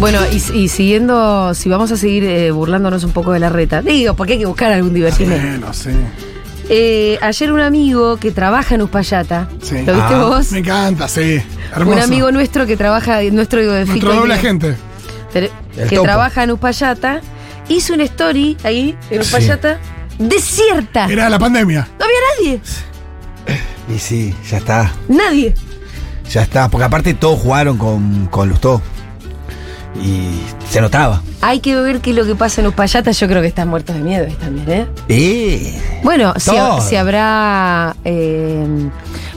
Bueno, y, y siguiendo, si vamos a seguir eh, burlándonos un poco de la reta, digo, porque hay que buscar algún divertimento. Bueno, sí. Eh, ayer un amigo que trabaja en Uspallata, Sí. ¿lo viste Ah, vos? Me encanta, sí. Hermoso. Un amigo nuestro que trabaja, nuestro digo, de Nuestro doble agente. que topo. trabaja en Uspallata, hizo una story ahí, en Sí. Uspallata, desierta. Era la pandemia. No había nadie, Y sí, ya está. nadie. Ya está. Porque aparte todos jugaron con, con Lustó. Y se notaba. Hay que ver qué es lo que pasa en Uspallata, yo creo que están muertos de miedo también, ¿eh? Eh. Bueno, si, si habrá... eh,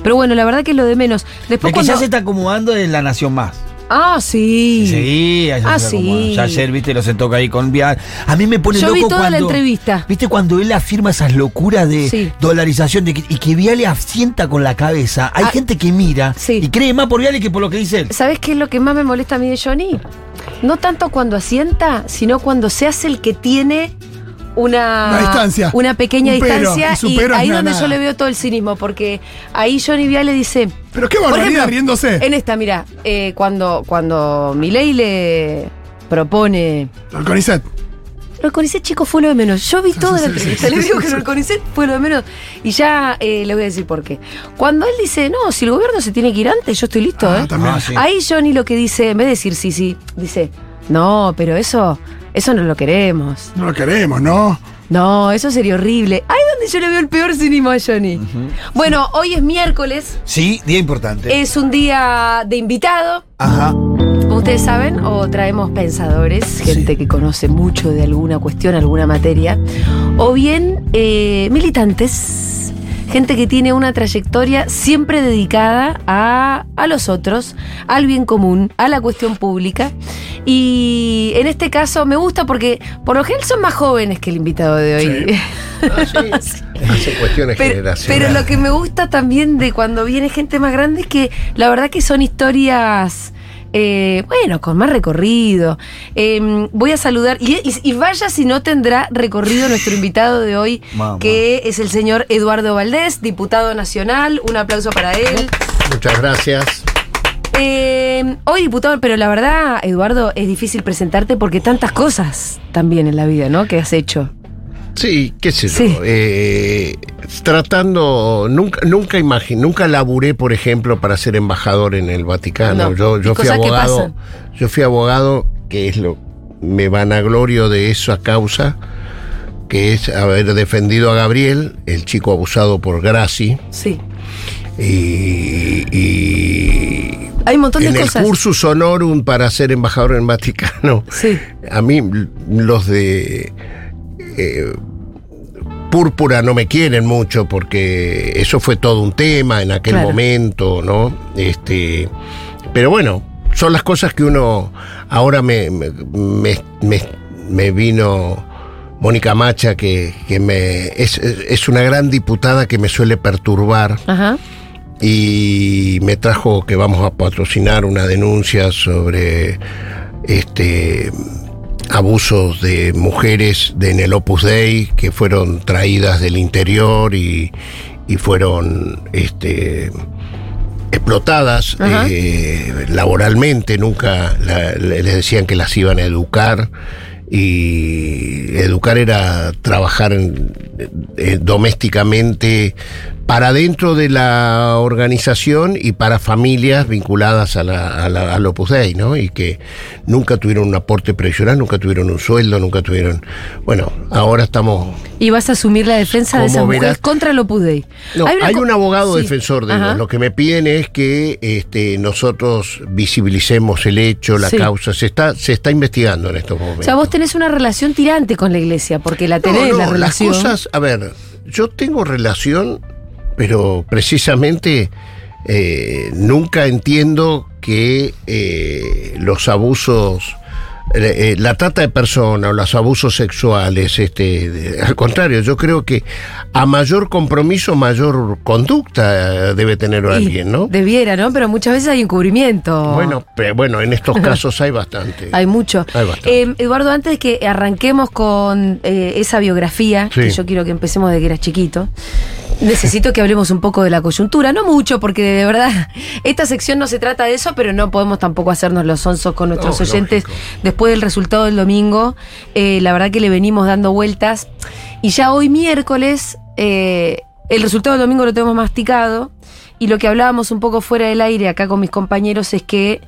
pero bueno, la verdad que es lo de menos. Después que ya cuando- se está acomodando es la Nación Más. Ah, sí. Sí, ya Ah, se sí. ayer, viste, lo sentó ahí con Vial. A mí me pone Yo loco vi toda cuando. la entrevista. ¿Viste cuando él afirma esas locuras de Sí. dolarización de que- y que Viale asienta con la cabeza? Hay Ah, gente que mira sí. y cree más por Viale que por lo que dice él. ¿Sabes qué es lo que más me molesta a mí de Johnny? No tanto cuando asienta, sino cuando se hace el que tiene una, Una distancia. Una pequeña Un pero, distancia. y Y, ahí donde nada. yo le veo todo el cinismo, porque ahí Johnny Viale dice. Pero qué barbaridad ejemplo, riéndose. En esta, mira, eh, cuando, cuando Milei le propone. El Conicet. Del CONICET, chico, fue lo de menos. Yo vi Sí, toda sí, la sí, entrevista. sí, le digo sí, que sí. CONICET fue lo de menos. Y ya eh, le voy a decir por qué. Cuando él dice, no, si el gobierno se tiene que ir antes, yo estoy listo, Ah, ¿eh? también. Ah, sí. Ahí Johnny lo que dice, en vez de decir sí, sí, dice, no, pero eso, eso no lo queremos. No lo queremos, ¿no? No, eso sería horrible. Ahí donde yo le veo el peor cinismo a Johnny. Bueno, hoy es miércoles, Sí, día importante. es un día de invitado. Ajá. Como ustedes saben, o traemos pensadores, gente que conoce mucho de alguna cuestión, alguna materia, o bien eh, militantes, gente que tiene una trayectoria siempre dedicada a, a los otros, al bien común, a la cuestión pública. Y en este caso me gusta porque por lo general son más jóvenes que el invitado de hoy. Ah, sí. Hace cuestiones Pero, generacionales. pero lo que me gusta también de cuando viene gente más grande es que la verdad que son historias, eh, bueno, con más recorrido. Eh, voy a saludar, y, y- y vaya si no tendrá recorrido nuestro invitado de hoy, Mamá. que es el señor Eduardo Valdés, diputado nacional. Un aplauso para él. Muchas gracias. Eh, hoy diputado, pero la verdad, Eduardo, es difícil presentarte porque tantas cosas también en la vida, ¿no? Que has hecho. Sí, qué sé yo. Sí. eh, tratando, nunca, nunca imaginé, nunca laburé, por ejemplo, para ser embajador en el Vaticano. No. Yo, fui abogado. Yo fui abogado, que es lo, me vanaglorio de esa causa, que es haber defendido a Gabriel, el chico abusado por Graci, Sí. y, y Hay un montón de en el cosas. cursus honorum para ser embajador en el Vaticano. Sí. A mí los de eh, Púrpura no me quieren mucho porque eso fue todo un tema en aquel Claro. momento, ¿no? Este, pero bueno, son las cosas que uno ahora me, me, me- me- me vino Mónica Macha que, que me es, es una gran diputada que me suele perturbar Ajá. y me trajo que vamos a patrocinar una denuncia sobre este abusos de mujeres de en el Opus Dei que fueron traídas del interior y, y fueron este explotadas eh, laboralmente, nunca la- les decían que las iban a educar. Y educar era trabajar en- eh, domésticamente para dentro de la organización y para familias vinculadas a la, a la- al Opus Dei, ¿no? Y que nunca tuvieron un aporte previsional, nunca tuvieron un sueldo, nunca tuvieron... Bueno, ahora estamos... Y vas a asumir la defensa de esas mujeres verás- contra el Opus Dei. No, hay, un abogado Sí. defensor de ellos. Lo que me piden es que este, nosotros visibilicemos el hecho, la Sí. causa. Se está, se está investigando en estos momentos. O sea, vos tenés una relación tirante con la iglesia, porque la No, tenés, no, la relación. Las cosas, a ver, yo tengo relación, pero precisamente eh, nunca entiendo que eh, los abusos eh, eh, la trata de personas o los abusos sexuales, este, de- al contrario, yo creo que a mayor compromiso, mayor conducta eh, debe tener Y alguien, ¿no? Debiera, ¿no? Pero muchas veces hay encubrimiento. Bueno, pero bueno, en estos casos hay bastante. Hay mucho. Hay bastante. Eh, Eduardo, antes de que arranquemos con eh, esa biografía, Sí. que yo quiero que empecemos de que eras chiquito, necesito que hablemos un poco de la coyuntura. No mucho, porque de verdad, esta sección no se trata de eso, pero no podemos tampoco hacernos los sonsos con nuestros oyentes lógico. después del resultado del domingo. Eh, la verdad que le venimos dando vueltas. Y ya hoy miércoles, eh, el resultado del domingo lo tenemos masticado. Y lo que hablábamos un poco fuera del aire acá con mis compañeros es que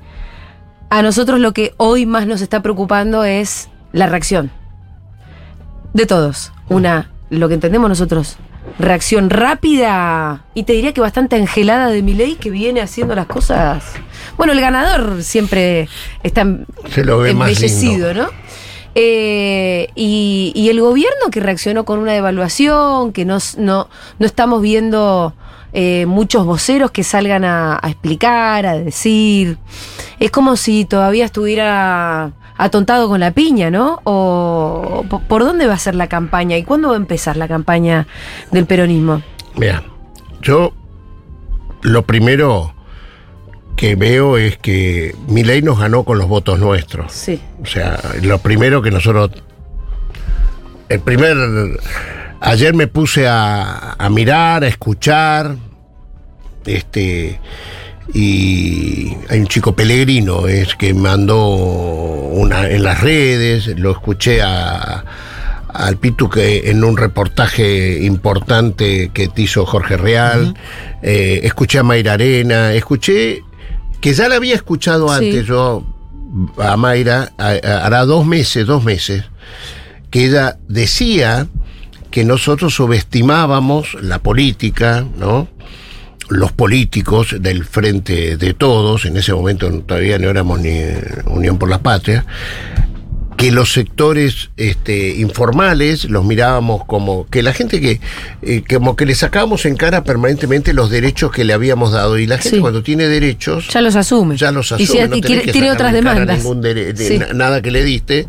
a nosotros lo que hoy más nos está preocupando es la reacción. De todos. Una, lo que entendemos nosotros, reacción rápida y te diría que bastante angelada de Milei que viene haciendo las cosas. Bueno, el ganador siempre está Se lo ve más embellecido, ¿no? Eh, y, y el gobierno que reaccionó con una devaluación, que no, no, no estamos viendo eh, muchos voceros que salgan a, a explicar, a decir. Es como si todavía estuviera atontado con la piña, ¿no? O po- por dónde va a ser la campaña y cuándo va a empezar la campaña del peronismo. Mira, yo lo primero que veo es que Milei nos ganó con los votos nuestros. Sí. O sea, lo primero que nosotros. El primer. Ayer me puse a, a mirar, a escuchar. Este. Y hay un chico Pellegrino, es que mandó una en las redes, lo escuché a, al Pitu que en un reportaje importante que te hizo Jorge Real, eh, escuché a Mayra Arena, escuché que ya la había escuchado Sí. antes yo a Mayra, hará dos meses, dos meses, que ella decía que nosotros subestimábamos la política, ¿no? Los políticos del frente de todos, en ese momento todavía no éramos ni Unión por la Patria, que los sectores este, informales los mirábamos como que la gente que eh, como que le sacábamos en cara permanentemente los derechos que le habíamos dado y la gente Sí. cuando tiene derechos Ya los asume. ya los Y asume, si- no y quiere- que tiene otras demandas. ningún de- Sí. nada que le diste.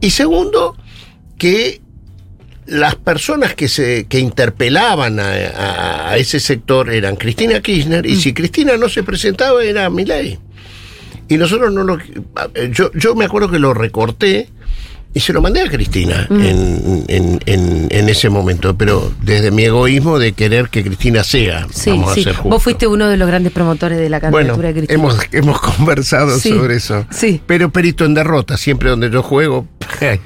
Y segundo, que las personas que se que interpelaban a, a- a ese sector eran Cristina Kirchner Mm. y si Cristina no se presentaba era Milei. Y nosotros no lo yo, yo me acuerdo que lo recorté y se lo mandé a Cristina Mm. en, en- en- en ese momento, pero desde mi egoísmo de querer que Cristina sea, Sí, vamos sí. a ser justos. Vos fuiste uno de los grandes promotores de la Bueno, candidatura de Cristina. hemos, hemos conversado Sí, sobre eso. sí. Pero perito en derrota, siempre donde yo juego.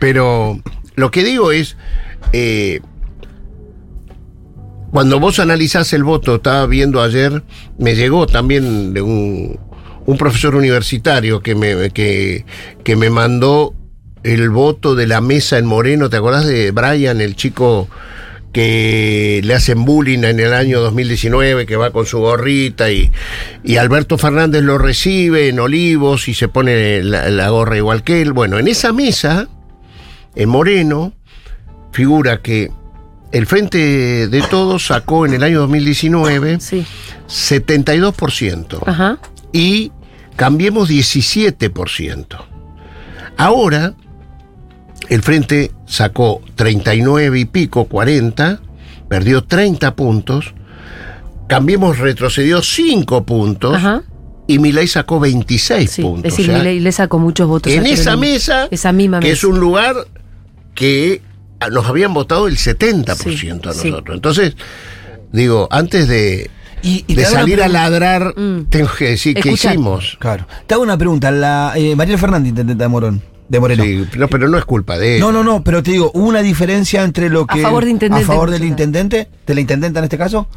Pero lo que digo es, eh, cuando vos analizás el voto, estaba viendo ayer, me llegó también de un, profesor universitario que me, que, me mandó el voto de la mesa en Moreno. ¿Te acordás de Brian, el chico que le hacen bullying en el año 2019, que va con su gorrita y, y Alberto Fernández lo recibe en Olivos y se pone la gorra igual que él? Bueno, en esa mesa, en Moreno, figura que el Frente de Todos sacó en el año 2019 Sí. 72% Ajá. y cambiemos 17%. Ahora, el Frente sacó 39 y pico, 40, perdió 30 puntos, Cambiemos retrocedió 5 puntos Ajá. y Milei sacó 26 Sí. puntos. Es decir, O sea, Milei le sacó muchos votos. en esa mesa, Esa misma que mesa. es un lugar que nos habían votado el 70% a Sí, nosotros. Entonces, digo, antes de, Y, y de salir a ladrar, Mm. tengo que decir Escucha. hicimos. Claro. Te hago una pregunta. La, eh, Mariel Fernández, intendente de Morón. De Moreno. Sí, no, pero no es culpa de él. No, no, no, pero te digo, ¿hubo una diferencia entre lo A que. favor de intendente, A favor del intendente, de la intendenta en este caso?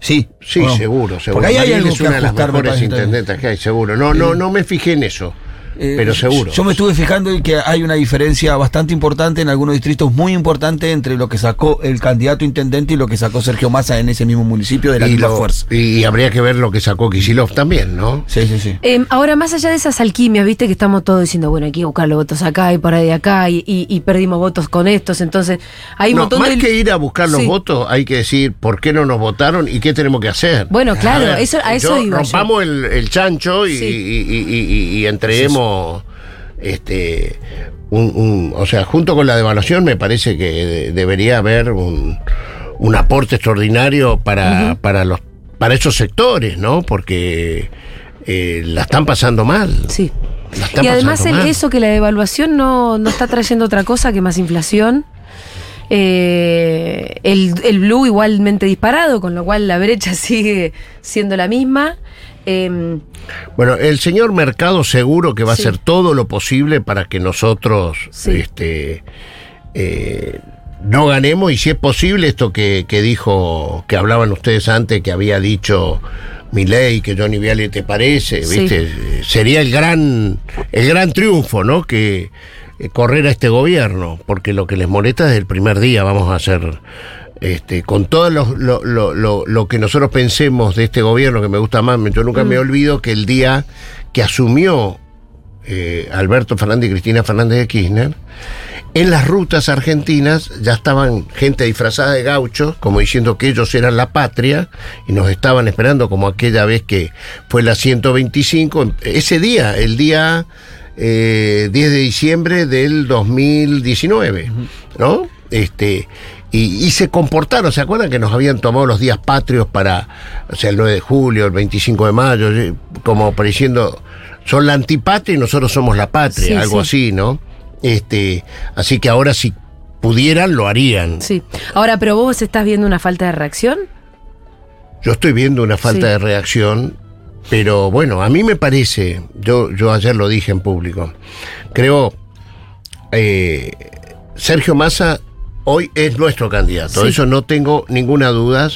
Sí. Sí, seguro, seguro. Porque ahí hay algo es que una de las mejores intendentas que hay, seguro. No, no, no me fijé en eso. Eh, pero seguro. Yo me estuve fijando y que hay una diferencia bastante importante en algunos distritos, muy importante entre lo que sacó el candidato intendente y lo que sacó Sergio Massa en ese mismo municipio de la y, misma lo- fuerza. y habría que ver lo que sacó Kisilov también, ¿no? Sí, sí, sí. Eh, ahora, más allá de esas alquimias, viste que estamos todos diciendo, bueno, hay que buscar los votos acá y por ahí de acá, y, y- y perdimos votos con estos, entonces hay un No, montón más de... que ir a buscar los Sí. votos, hay que decir por qué no nos votaron y qué tenemos que hacer. Bueno, claro, A ver, eso, a eso yo- iba yo. rompamos el, el chancho y, Sí. y- y- este, un, un- o sea, junto con la devaluación me parece que de- debería haber un, un aporte extraordinario para, para los para esos sectores, ¿no? Porque eh, la están pasando mal. Sí. Y además el- eso que la devaluación no, no está trayendo otra cosa que más inflación. Eh, el, el blue igualmente disparado, con lo cual la brecha sigue siendo la misma. Eh, Bueno, el señor Mercado seguro que va Sí. a hacer todo lo posible para que nosotros Sí. este, eh, no ganemos y si es posible esto que, que dijo, que hablaban ustedes antes, que había dicho Milei, que Johnny Viale te parece, Sí. ¿viste? Sería el gran, el gran triunfo, ¿no? Que eh, correr a este gobierno, porque lo que les molesta desde el primer día, vamos a hacer este, con todo lo, lo- lo- lo- lo que nosotros pensemos de este gobierno, que me gusta más, yo nunca Mm. me olvido que el día que asumió eh, Alberto Fernández y Cristina Fernández de Kirchner, en las rutas argentinas ya estaban gente disfrazada de gauchos, como diciendo que ellos eran la patria, y nos estaban esperando como aquella vez que fue la 125, ese día, el día eh, 10 de diciembre del 2019, ¿no? Este, y, y se comportaron, ¿se acuerdan que nos habían tomado los días patrios para, o sea, el 9 de julio, el 25 de mayo, como pareciendo, son la antipatria y nosotros somos la patria, Sí, algo sí. así, ¿no? Este, así que ahora si pudieran, lo harían. sí. Ahora, pero vos estás viendo una falta de reacción. Yo estoy viendo una falta Sí. de reacción, pero bueno, a mí me parece, yo, yo ayer lo dije en público, creo, eh, Sergio Massa hoy es nuestro candidato, Sí. eso no tengo ninguna duda,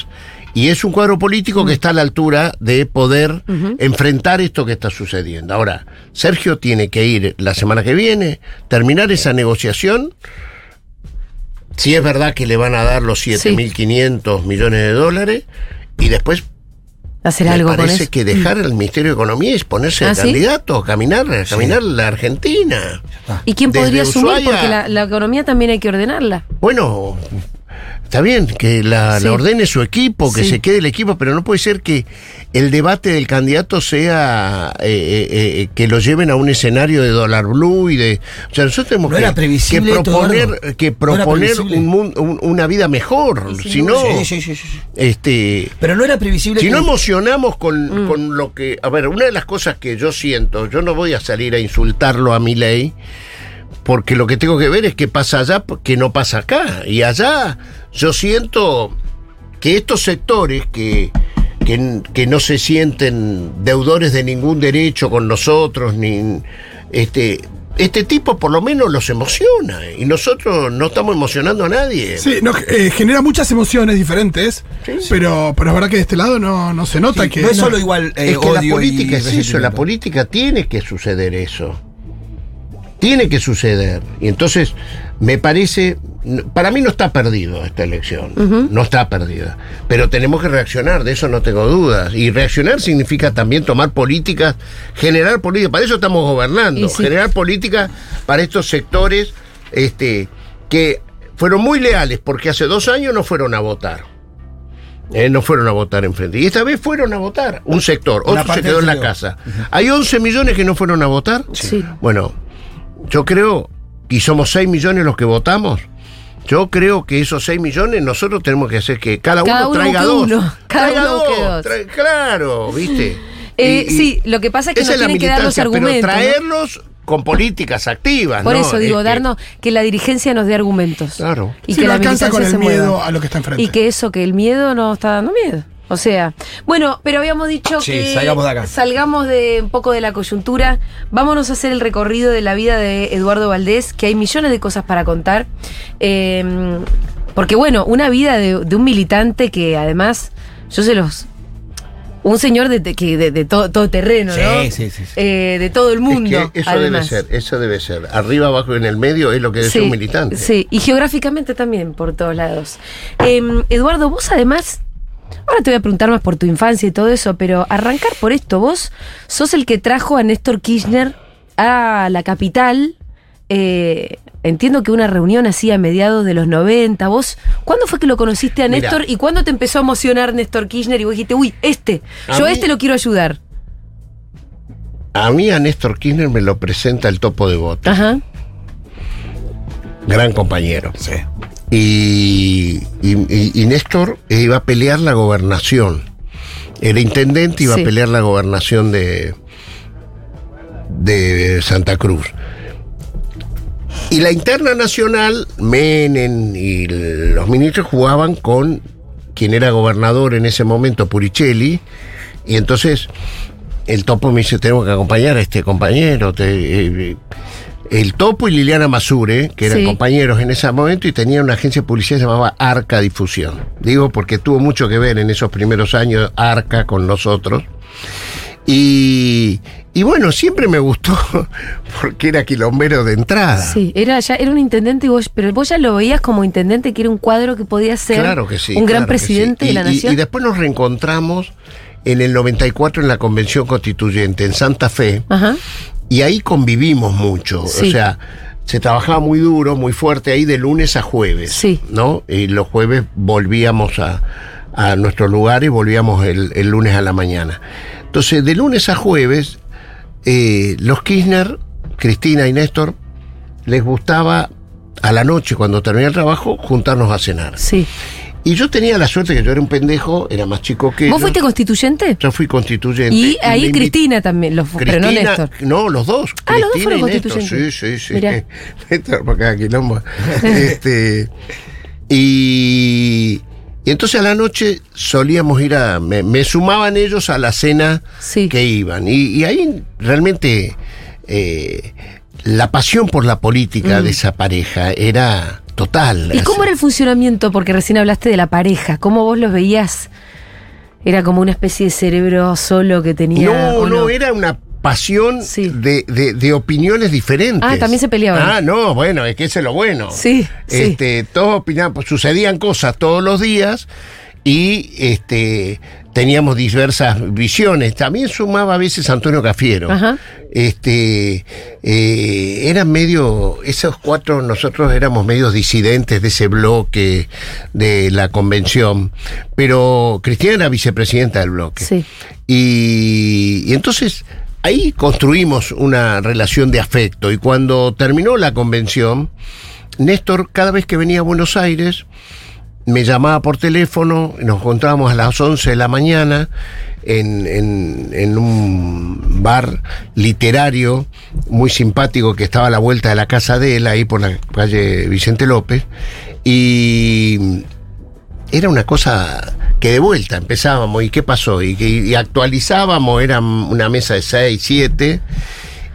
y es un cuadro político que está a la altura de poder enfrentar esto que está sucediendo. Ahora, Sergio tiene que ir la semana que viene, terminar esa negociación. Si es verdad que le van a dar los 7.500 millones de dólares y después Hacer me algo con parece eso. que dejar el Ministerio de Economía y ponerse ¿Ah, de sí? candidato, caminar, caminar la Argentina. ¿Y quién Desde podría asumir? Ushuaia- Porque la, la economía también hay que ordenarla. Bueno, está bien que la, Sí. la ordene su equipo, que Sí. se quede el equipo, pero no puede ser que el debate del candidato sea eh, eh, eh, que lo lleven a un escenario de dólar blue y de. O sea, nosotros tenemos No que, proponer, que No proponer previsible. un un- una vida mejor. Si no, Sí, sí, sí, sí, sí. este. Pero no era previsible Si que- no emocionamos con, Mm. con lo que... A ver, una de las cosas que yo siento, yo no voy a salir a insultarlo a mi ley, porque lo que tengo que ver es qué pasa allá, que no pasa acá. Y allá yo siento que estos sectores que, que, que no se sienten deudores de ningún derecho con nosotros, ni este... Este tipo por lo menos los emociona y nosotros no estamos emocionando a nadie. Sí, no, eh, genera muchas emociones diferentes, Pero, pero es verdad que de este lado no, no se nota Sí, que. no es solo igual eh, es que la política y es eso, la política tiene que suceder eso. Tiene que suceder. Y entonces, me parece, para mí no está perdido esta elección, no está perdida. Pero tenemos que reaccionar, de eso no tengo dudas. Y reaccionar significa también tomar políticas, generar políticas, para eso estamos gobernando, sí. generar políticas para estos sectores este, que fueron muy leales, porque hace dos años no fueron a votar. Eh, no fueron a votar enfrente. Y esta vez fueron a votar. Un sector, otro se quedó en la casa. ¿Hay 11 millones que no fueron a votar? Sí. Bueno, yo creo, y somos 6 millones los que votamos, yo creo que esos 6 millones nosotros tenemos que hacer que cada, Cada uno uno traiga dos. uno, cada Traiga uno dos, dos. claro, ¿viste? Eh, Y- y sí, lo que pasa es que nos tienen que dar los argumentos. Pero ¿no? traerlos con políticas activas, Por ¿no? eso digo, Este, darnos que la dirigencia nos dé argumentos. Claro. Y Sí, que no la alcanza con militancia el se miedo mueva. a lo que está enfrente. Y que eso, que el miedo nos está dando miedo. O sea, bueno, pero habíamos dicho Sí, que salgamos de acá. salgamos de un poco de la coyuntura. Vámonos a hacer el recorrido de la vida de Eduardo Valdés, que hay millones de cosas para contar. Eh, porque bueno, una vida de, de un militante que además, yo se los... Un señor de, que de, de todo, todo terreno, Sí, ¿no? sí, sí, sí. Eh, de todo el mundo. Es que eso además. debe ser, eso debe ser. Arriba, abajo, en el medio es lo que debe ser un militante. Sí, y geográficamente también, por todos lados. Em, Eduardo, vos además, ahora te voy a preguntar más por tu infancia y todo eso, pero arrancar por esto, vos sos el que trajo a Néstor Kirchner a la capital. eh, entiendo que una reunión así a mediados de los 90. ¿Vos cuándo fue que lo conociste a. Néstor y cuándo te empezó a emocionar Néstor Kirchner y vos dijiste, uy, este, A yo a mí- este lo quiero ayudar? A mí a Néstor Kirchner me lo presenta el topo de voto, Ajá. gran compañero. Sí. Y, y- y- y Néstor iba a pelear la gobernación. Era intendente, iba Sí. a pelear la gobernación de, de Santa Cruz. Y la interna nacional, Menem y los ministros jugaban con quien era gobernador en ese momento, Puricelli, y entonces el topo me dice, tenemos que acompañar a este compañero. te- eh, el topo y Liliana Masure, que eran Sí. compañeros en ese momento y tenían una agencia de publicidad que se llamaba Arca Difusión. Digo porque tuvo mucho que ver en esos primeros años Arca con nosotros. Y, y bueno, siempre me gustó porque era quilombero de entrada. Sí, era ya era un intendente y vos, pero vos ya lo veías como intendente que era un cuadro que podía ser Claro que sí. un gran claro presidente sí. de la Y- y- nación. Y, después nos reencontramos en el 94 en la Convención Constituyente en Santa Fe Ajá. Y ahí convivimos mucho. Sí. O sea, se trabajaba muy duro, muy fuerte ahí de lunes a jueves. Sí. ¿No? Y los jueves volvíamos a, a nuestro lugar y volvíamos el, el lunes a la mañana. Entonces, de lunes a jueves, eh, los Kirchner, Cristina y Néstor, les gustaba a la noche, cuando terminaba el trabajo, juntarnos a cenar. Sí. Y yo tenía la suerte que yo era un pendejo, era más chico que ¿Vos fuiste constituyente? Yo fui constituyente. Y ahí Cristina también, lo fu- pero no Cristina- Néstor. No, los dos. Ah, los dos Cristina fueron y Néstor. constituyentes. Sí, sí, sí. Mirá. Néstor, por cada quilombo. este, y, y entonces a la noche solíamos ir a. Me, me sumaban ellos a la cena Sí. que iban. Y, y ahí realmente. eh, la pasión por la política de esa pareja era total. ¿Y cómo era el funcionamiento? Porque recién hablaste de la pareja. ¿Cómo vos los veías? ¿Era como una especie de cerebro solo que tenía? No, no, era una pasión Sí. de, de- de opiniones diferentes. Ah, también se peleaban. Ah, no, bueno, es que ese es lo bueno. Sí, sí. Este, todos opinaban, pues, sucedían cosas todos los días y este teníamos diversas visiones. También sumaba a veces Antonio Cafiero. Ajá. Este eh, eran medio, esos cuatro, nosotros éramos medios disidentes de ese bloque de la convención, pero Cristina era vicepresidenta del bloque. Sí. Y, y entonces ahí construimos una relación de afecto. Y cuando terminó la convención, Néstor, cada vez que venía a Buenos Aires, me llamaba por teléfono, nos encontrábamos a las 11 de la mañana en, en- un bar literario muy simpático que estaba a la vuelta de la casa de él, ahí por la calle Vicente López, y era una cosa que de vuelta empezábamos, ¿y qué pasó? Y, y actualizábamos, era una mesa de 6, 7.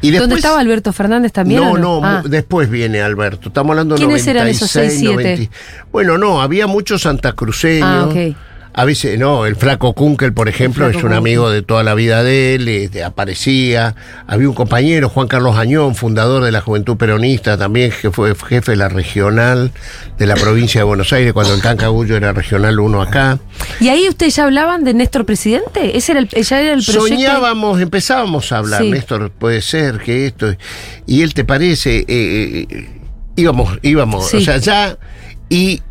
Y después, ¿Dónde estaba Alberto Fernández también? no, o no, Ah. después viene Alberto. Estamos hablando de ¿Quiénes 96, eran esos seis, siete? 90. Bueno, no, había muchos santacruceños. Ah, ok. A veces, no, el flaco Kunkel, por ejemplo, es un Kunkel. amigo de toda la vida de él, este, aparecía. Había un compañero, Juan Carlos Añón, fundador de la Juventud Peronista, también que fue jefe de la regional de la provincia de Buenos Aires, cuando el Tancagullo era regional 1 acá. ¿Y ahí ustedes ya hablaban de Néstor presidente? ¿Ese era el, ya era el proyecto? Soñábamos, empezábamos a hablar, Sí. Néstor, puede ser que esto. Y él te parece, eh, eh, íbamos, íbamos, Sí. o sea, ya. Y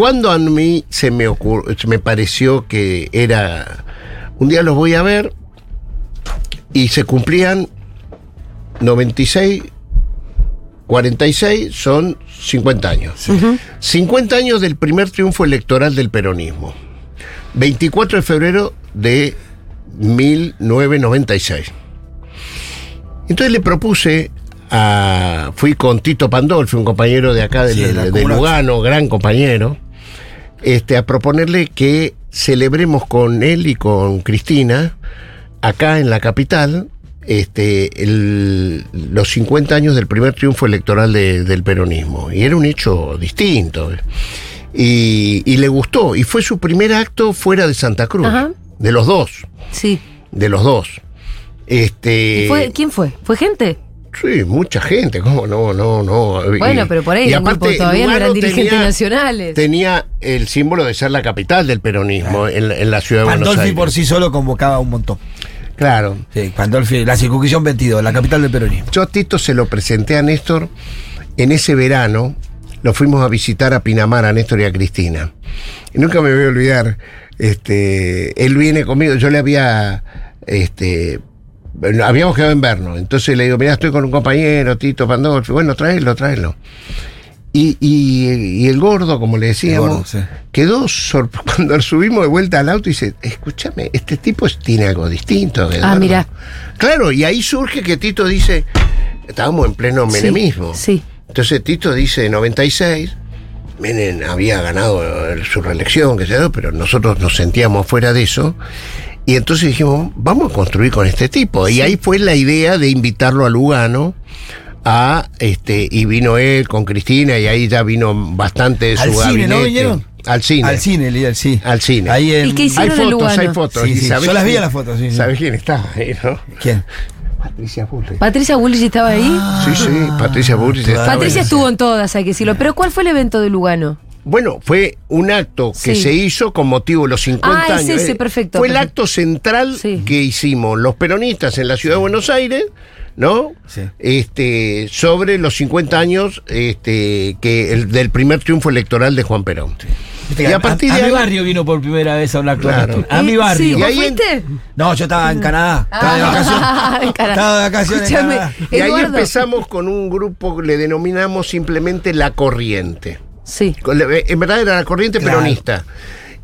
cuando a mí se me ocurrió, me pareció que era. Un día los voy a ver y se cumplían 96, 46, son 50 años. 50 años del primer triunfo electoral del peronismo. 24 de febrero de 1996. Entonces le propuse a. Fui con Tito Pandolfi, un compañero de acá del- Sí, de de, Lugano, gran compañero, este, a proponerle que celebremos con él y con Cristina, acá en la capital, este, el- los 50 años del primer triunfo electoral de- del peronismo. Y era un hecho distinto. Y, y le gustó. Y fue su primer acto fuera de Santa Cruz. Ajá. De los dos. Sí. De los dos. Este. ¿Y fue, ¿Quién fue? ¿Fue gente? Sí, mucha gente, ¿cómo no? No, no. Bueno, Y- pero por ahí y aparte, todavía no eran dirigentes tenía- nacionales. Tenía el símbolo de ser la capital del peronismo en, la- en la ciudad de Buenos Pandolfi Aires. por sí solo convocaba un montón. Claro. Sí, Pandolfi, la circunscripción 22, la capital del peronismo. Yo a Tito se lo presenté a Néstor en ese verano. Lo fuimos a visitar a Pinamar, a Néstor y a Cristina. Y nunca me voy a olvidar. Este, él viene conmigo. Yo le había este, habíamos quedado en vernos. Entonces le digo, mira, estoy con un compañero, Tito Pandolfo. Bueno, tráelo, tráelo. Y, y- y el gordo, como le decíamos, gordo, sí. quedó cuando subimos de vuelta al auto y dice, escúchame, este tipo tiene algo distinto. Ah, Eduardo". mirá. Claro, y ahí surge que Tito dice, estábamos en pleno menemismo. Sí. Entonces Tito dice, 96, Menem había ganado su reelección, que sé yo, pero nosotros nos sentíamos fuera de eso. Y entonces dijimos, vamos a construir con este tipo. Y ahí fue la idea de invitarlo a Lugano. A este, y vino él con Cristina, y ahí ya vino bastante de su Al cine. ¿no vinieron? Al cine. Al cine, Lía, sí. Al cine. Ahí en... ¿Y qué Hay hicieron en fotos, Lugano? hay fotos. Sí, ¿Y sí, yo las vi en las fotos, sí, sí. ¿Sabés quién estaba ahí, no? ¿Quién? Patricia Bullrich. Patricia Bullrich estaba ahí. sí, sí, Patricia Bullrich claro. estaba Patricia ahí. estuvo en todas, hay que decirlo. Pero ¿cuál fue el evento de Lugano? Bueno, fue un acto que Sí. se hizo con motivo de los 50 Ah, es años. ese, Eh, perfecto, Fue el acto central Sí. que hicimos los peronistas en la ciudad de Buenos Aires, ¿no? Sí. Este, sobre los 50 años este, que el, del primer triunfo electoral de Juan Perón. Y a partir a de mi ahí- barrio vino por primera vez a una Claro. A mi barrio. Sí, Y ¿vos ahí en- fuiste? No, yo estaba en Canadá. Estaba de vacaciones. Ah. Estaba de vacaciones en Canadá. Y ahí empezamos con un grupo que le denominamos simplemente La Corriente. Sí. La- En verdad era la corriente Claro. peronista.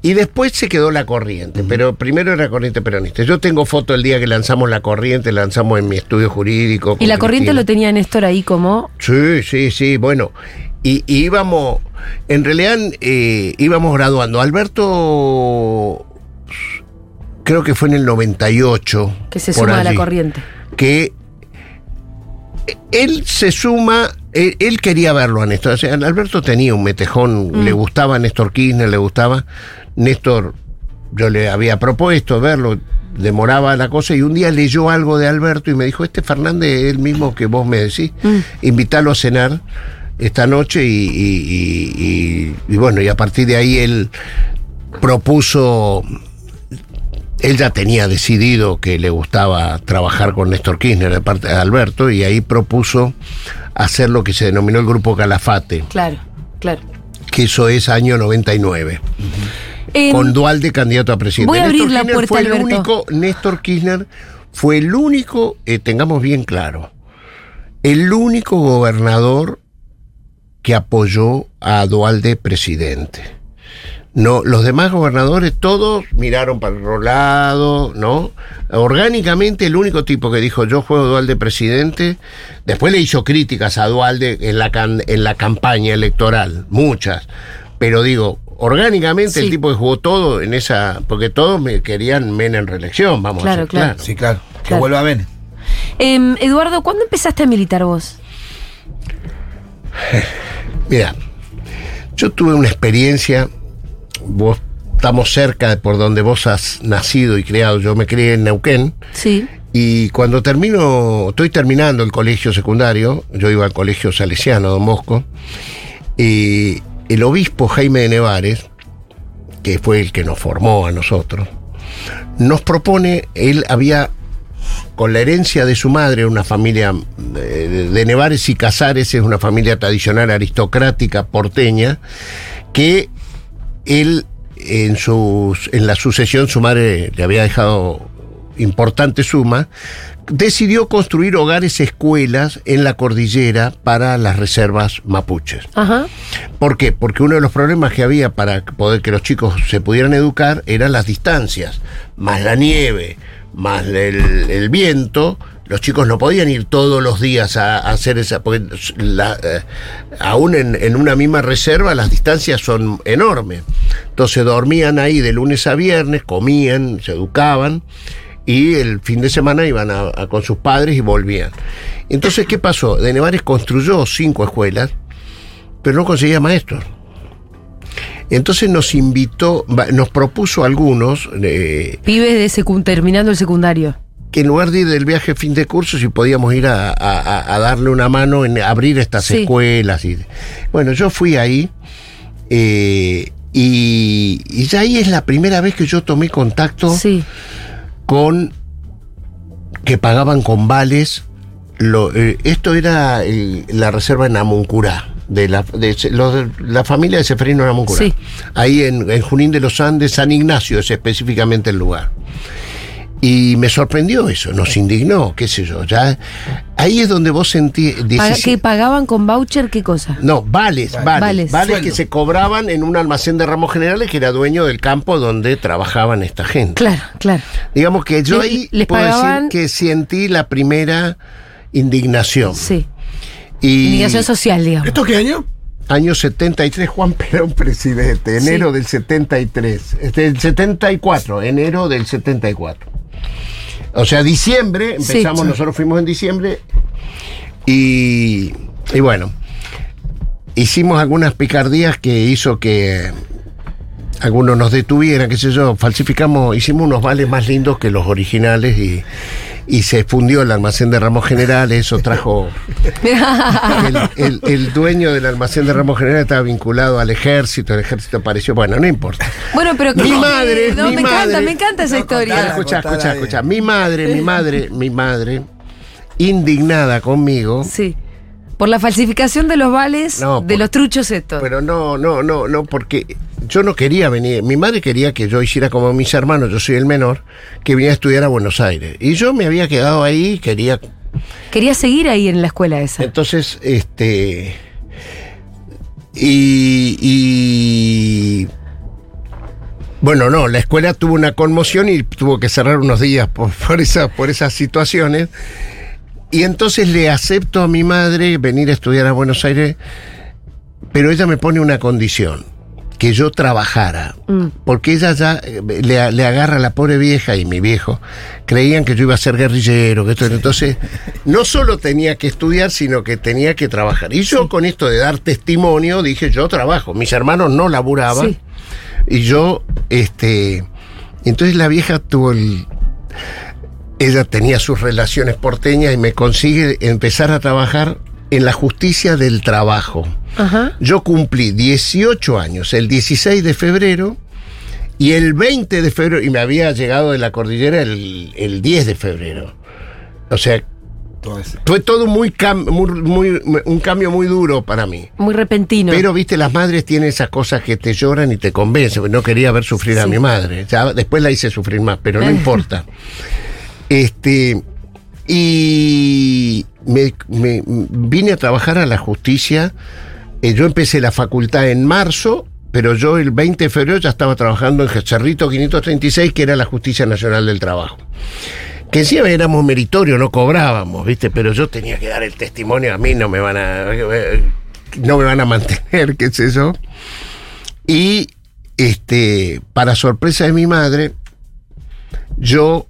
Y después se quedó la corriente, pero primero era la corriente peronista. Yo tengo foto el día que lanzamos la corriente, lanzamos en mi estudio jurídico. Y la corriente Cristina. lo tenía Néstor ahí como. Sí, sí, sí, bueno. Y, y íbamos, en realidad eh, íbamos graduando. Alberto, creo que fue en el 98. Que se suma a la corriente. Que él se suma, él, él quería verlo a Néstor. O sea, Alberto tenía un metejón, Mm. le gustaba a Néstor Kirchner, le gustaba. Néstor, yo le había propuesto verlo, demoraba la cosa y un día leyó algo de Alberto y me dijo, este Fernández es el mismo que vos me decís, Mm. invítalo a cenar esta noche y, y- y- y- y bueno, y a partir de ahí él propuso él ya tenía decidido que le gustaba trabajar con Néstor Kirchner de parte de Alberto y ahí propuso hacer lo que se denominó el grupo Calafate, Claro, claro. que eso es año 99, En- con Dualde candidato a presidente. Voy a abrir la Kirchner puerta, fue el único, Néstor Kirchner fue el único, eh, tengamos bien claro, el único gobernador que apoyó a Dualde presidente. No, los demás gobernadores todos miraron para el otro lado, ¿no? Orgánicamente el único tipo que dijo yo juego Dualde presidente, después le hizo críticas a Dualde en la, can- en la campaña electoral, muchas, pero digo, orgánicamente Sí. el tipo que jugó todo en esa, porque todos me querían Menem en reelección, vamos Claro, a ser claro. claros. Sí, claro. Que Claro. vuelva a ver. Em, Eduardo, ¿cuándo empezaste a militar vos? Mira, yo tuve una experiencia, vos estamos cerca de por donde vos has nacido y criado, yo me crié en Neuquén, Sí. y cuando termino, estoy terminando el colegio secundario, yo iba al colegio salesiano, Don Bosco, y el obispo Jaime de Nevares, que fue el que nos formó a nosotros, nos propone, él había con la herencia de su madre, una familia de, de- de Nevares y Casares, es una familia tradicional aristocrática porteña, que él en, sus, en la sucesión su madre le había dejado importante suma, decidió construir hogares escuelas en la cordillera para las reservas mapuches. Ajá. ¿Por qué? Porque uno de los problemas que había para poder que los chicos se pudieran educar eran las distancias, más la nieve, más el, el viento. Los chicos no podían ir todos los días a, hacer esa. Porque la- eh, aún en, una misma reserva las distancias son enormes. Entonces dormían ahí de lunes a viernes, comían, se educaban y el fin de semana iban a- con sus padres y volvían. Entonces, ¿qué pasó? De Nevares construyó cinco escuelas pero no conseguía maestros. Entonces nos invitó, nos propuso algunos eh, Pibes de terminando el secundario. Que en lugar de ir del viaje fin de curso, si podíamos ir a, a- darle una mano en abrir estas Sí. escuelas. Y, bueno, yo fui ahí eh, y, y ya ahí es la primera vez que yo tomé contacto Sí. con que pagaban con vales. Lo, eh, esto era el- la reserva en Amuncurá, de la, de, Se- los de la familia de Seferino. Sí. Ahí en, en Junín de los Andes, San Ignacio es específicamente el lugar. Y me sorprendió eso, nos indignó, qué sé yo. Ya, ahí es donde vos sentí. Paga- 17 ¿Que pagaban con voucher qué cosa? no, vales, vales, Vales. vales, que se cobraban en un almacén de ramos generales que era dueño del campo donde trabajaban esta gente. Claro, claro. Digamos que yo ahí les puedo pagaban- decir que sentí la primera indignación. Sí. Y Indignación social, digamos. ¿Esto qué año? año 73, Juan Perón presidente, enero Sí. del 73, este, el 74, enero del 74. O sea, diciembre, Sí. empezamos, Sí. nosotros fuimos en diciembre y, y bueno, hicimos algunas picardías que hizo que algunos nos detuvieran, qué sé yo, falsificamos, hicimos unos vales más lindos que los originales y, y se fundió el almacén de ramos generales, eso trajo... El, el- el dueño del almacén de ramos generales estaba vinculado al ejército, el ejército apareció, bueno, no importa. Bueno, pero Mi que- madre, no, mi me madre. encanta, me encanta esa No, historia. Escucha, escucha, escucha, mi madre, mi madre, mi madre, indignada conmigo, Sí. Por la falsificación de los vales No, de por- los truchos estos. pero no, no, no, no, porque yo no quería venir, mi madre quería que yo hiciera como mis hermanos, yo soy el menor, que viniera a estudiar a Buenos Aires. Y yo me había quedado ahí, quería Quería seguir ahí en la escuela esa. Entonces, este. Y, y- Bueno, no, la escuela tuvo una conmoción y tuvo que cerrar unos días por, por, esa- por esas situaciones. Y entonces le acepto a mi madre venir a estudiar a Buenos Aires, pero ella me pone una condición, que yo trabajara. Mm. Porque ella ya eh, le, le agarra a la pobre vieja y mi viejo, creían que yo iba a ser guerrillero, que esto, entonces no solo tenía que estudiar, sino que tenía que trabajar. Y yo con esto de dar testimonio dije, yo trabajo, mis hermanos no laburaban. Sí. Y yo, este, entonces la vieja tuvo el... Ella tenía sus relaciones porteñas y me consigue empezar a trabajar en la justicia del trabajo. Ajá. Yo cumplí 18 años el 16 de febrero y el 20 de febrero, y me había llegado de la cordillera el, el 10 de febrero. O sea, fue todo muy, cam- muy, muy- un cambio muy duro para mí. Muy repentino. Pero, viste, las madres tienen esas cosas que te lloran y te convencen. No quería ver sufrir a mi madre. Ya después la hice sufrir más, pero no importa. Este. Y me, vine a trabajar a la justicia. Eh, yo empecé la facultad en marzo, pero yo el 20 de febrero ya estaba trabajando en Cerrito 536, que era la Justicia Nacional del Trabajo. Que encima éramos meritorios, no cobrábamos, ¿viste? Pero yo tenía que dar el testimonio, a mí no me van a. no me van a mantener, qué sé yo. Y este, para sorpresa de mi madre, yo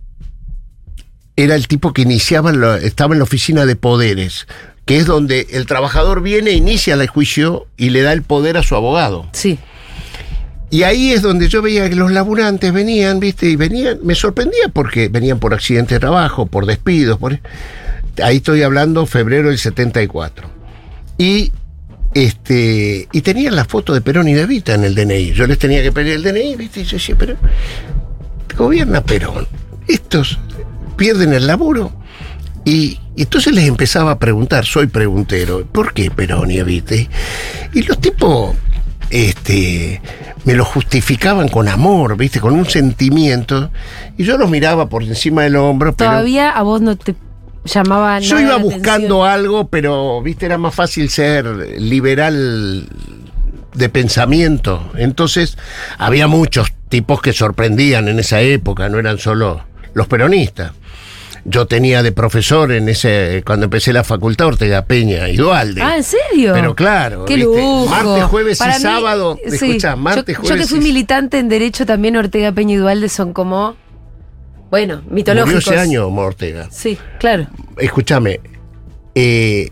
era el tipo que iniciaba, en la- estaba en la oficina de poderes, que es donde el trabajador viene, inicia el juicio y le da el poder a su abogado. Sí. Y ahí es donde yo veía que los laburantes venían, ¿viste? Y venían, me sorprendía porque venían por accidente de trabajo, por despidos, por... Ahí estoy hablando febrero del 74. Y este y tenían la foto de Perón y de Vita en el DNI. Yo les tenía que pedir el DNI, ¿viste? Y yo decía, pero gobierna Perón. Estos pierden el laburo. Y, y entonces les empezaba a preguntar, soy preguntero, ¿por qué Perón y Evita? Y los tipos este, me lo justificaban con amor, ¿viste? Con un sentimiento. Y yo los miraba por encima del hombro, pero Todavía a vos no te llamaba yo iba buscando algo, pero, ¿viste? Era más fácil ser liberal de pensamiento. Entonces, había muchos tipos que sorprendían en esa época, no eran solo los peronistas. Yo tenía de profesor en ese cuando empecé la facultad Ortega Peña y Dualde. Ah, ¿en serio? Pero claro, Qué lujo. Martes, jueves Para y mí, sábado. sí. Escucha, Yo- martes, yo, jueves que fui y- militante en Derecho también, Ortega Peña y Dualde son como. Bueno, Murió mitológicos. ese año Ortega. Sí, claro. Escúchame, eh,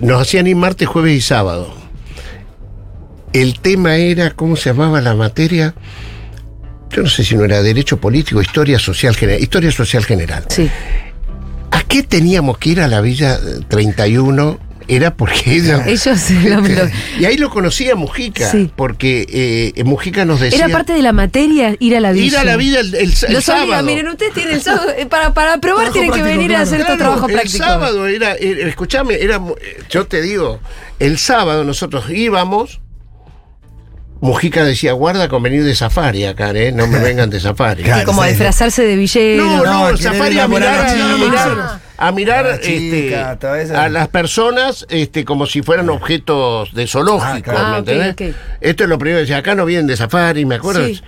nos hacían ir martes, jueves y sábado. El tema era, ¿cómo se llamaba la materia? Yo no sé si no era Derecho Político, Historia Social General. Historia Social General. Sí. ¿A qué teníamos que ir a la Villa eh, 31? Era porque ella... Ellos lo- lo- y ahí lo conocía Mujica, Sí. porque eh, Mujica nos decía... Era parte de la materia ir a la villa. Ir a la vida el, el- el sábado. obliga, miren, ustedes tienen el sábado. eh, Para, para probar Trabajo tienen que práctico, venir a claro. hacer Claro, trabajos el prácticos. sábado era, era- escuchame, era, yo te digo, el sábado nosotros íbamos Mujica decía, guarda con venir de safari acá, ¿eh? No me vengan de safari. Claro. Como sí. disfrazarse de villero. No, no, No, safari a enamorar mirar, a mirar, a mirar, A la chica, este, a las personas este, como si fueran objetos de zoológico, Ah, claro. ¿me Ah. Esto es lo primero que decía, acá no vienen de safari, ¿me acuerdo? Sí.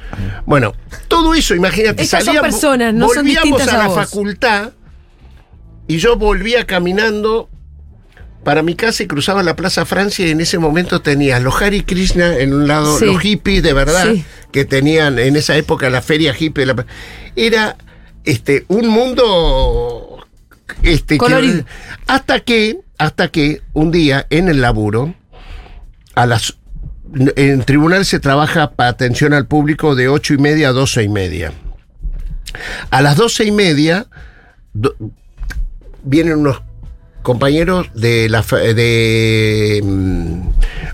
Bueno, todo eso, imagínate, Estas son salíamos- personas, no son volvíamos distintas a a la vos. facultad y yo volvía caminando para mi casa y cruzaba la Plaza Francia y en ese momento tenía los Hare Krishna en un lado, Sí. los hippies de verdad, Sí. que tenían en esa época la feria hippie. de la- era este, un mundo este, que- hasta que, hasta que un día en el laburo, a las en tribunal se trabaja para atención al público de ocho y media a doce y media. A las doce y media do- vienen unos compañeros de la fa- de mm,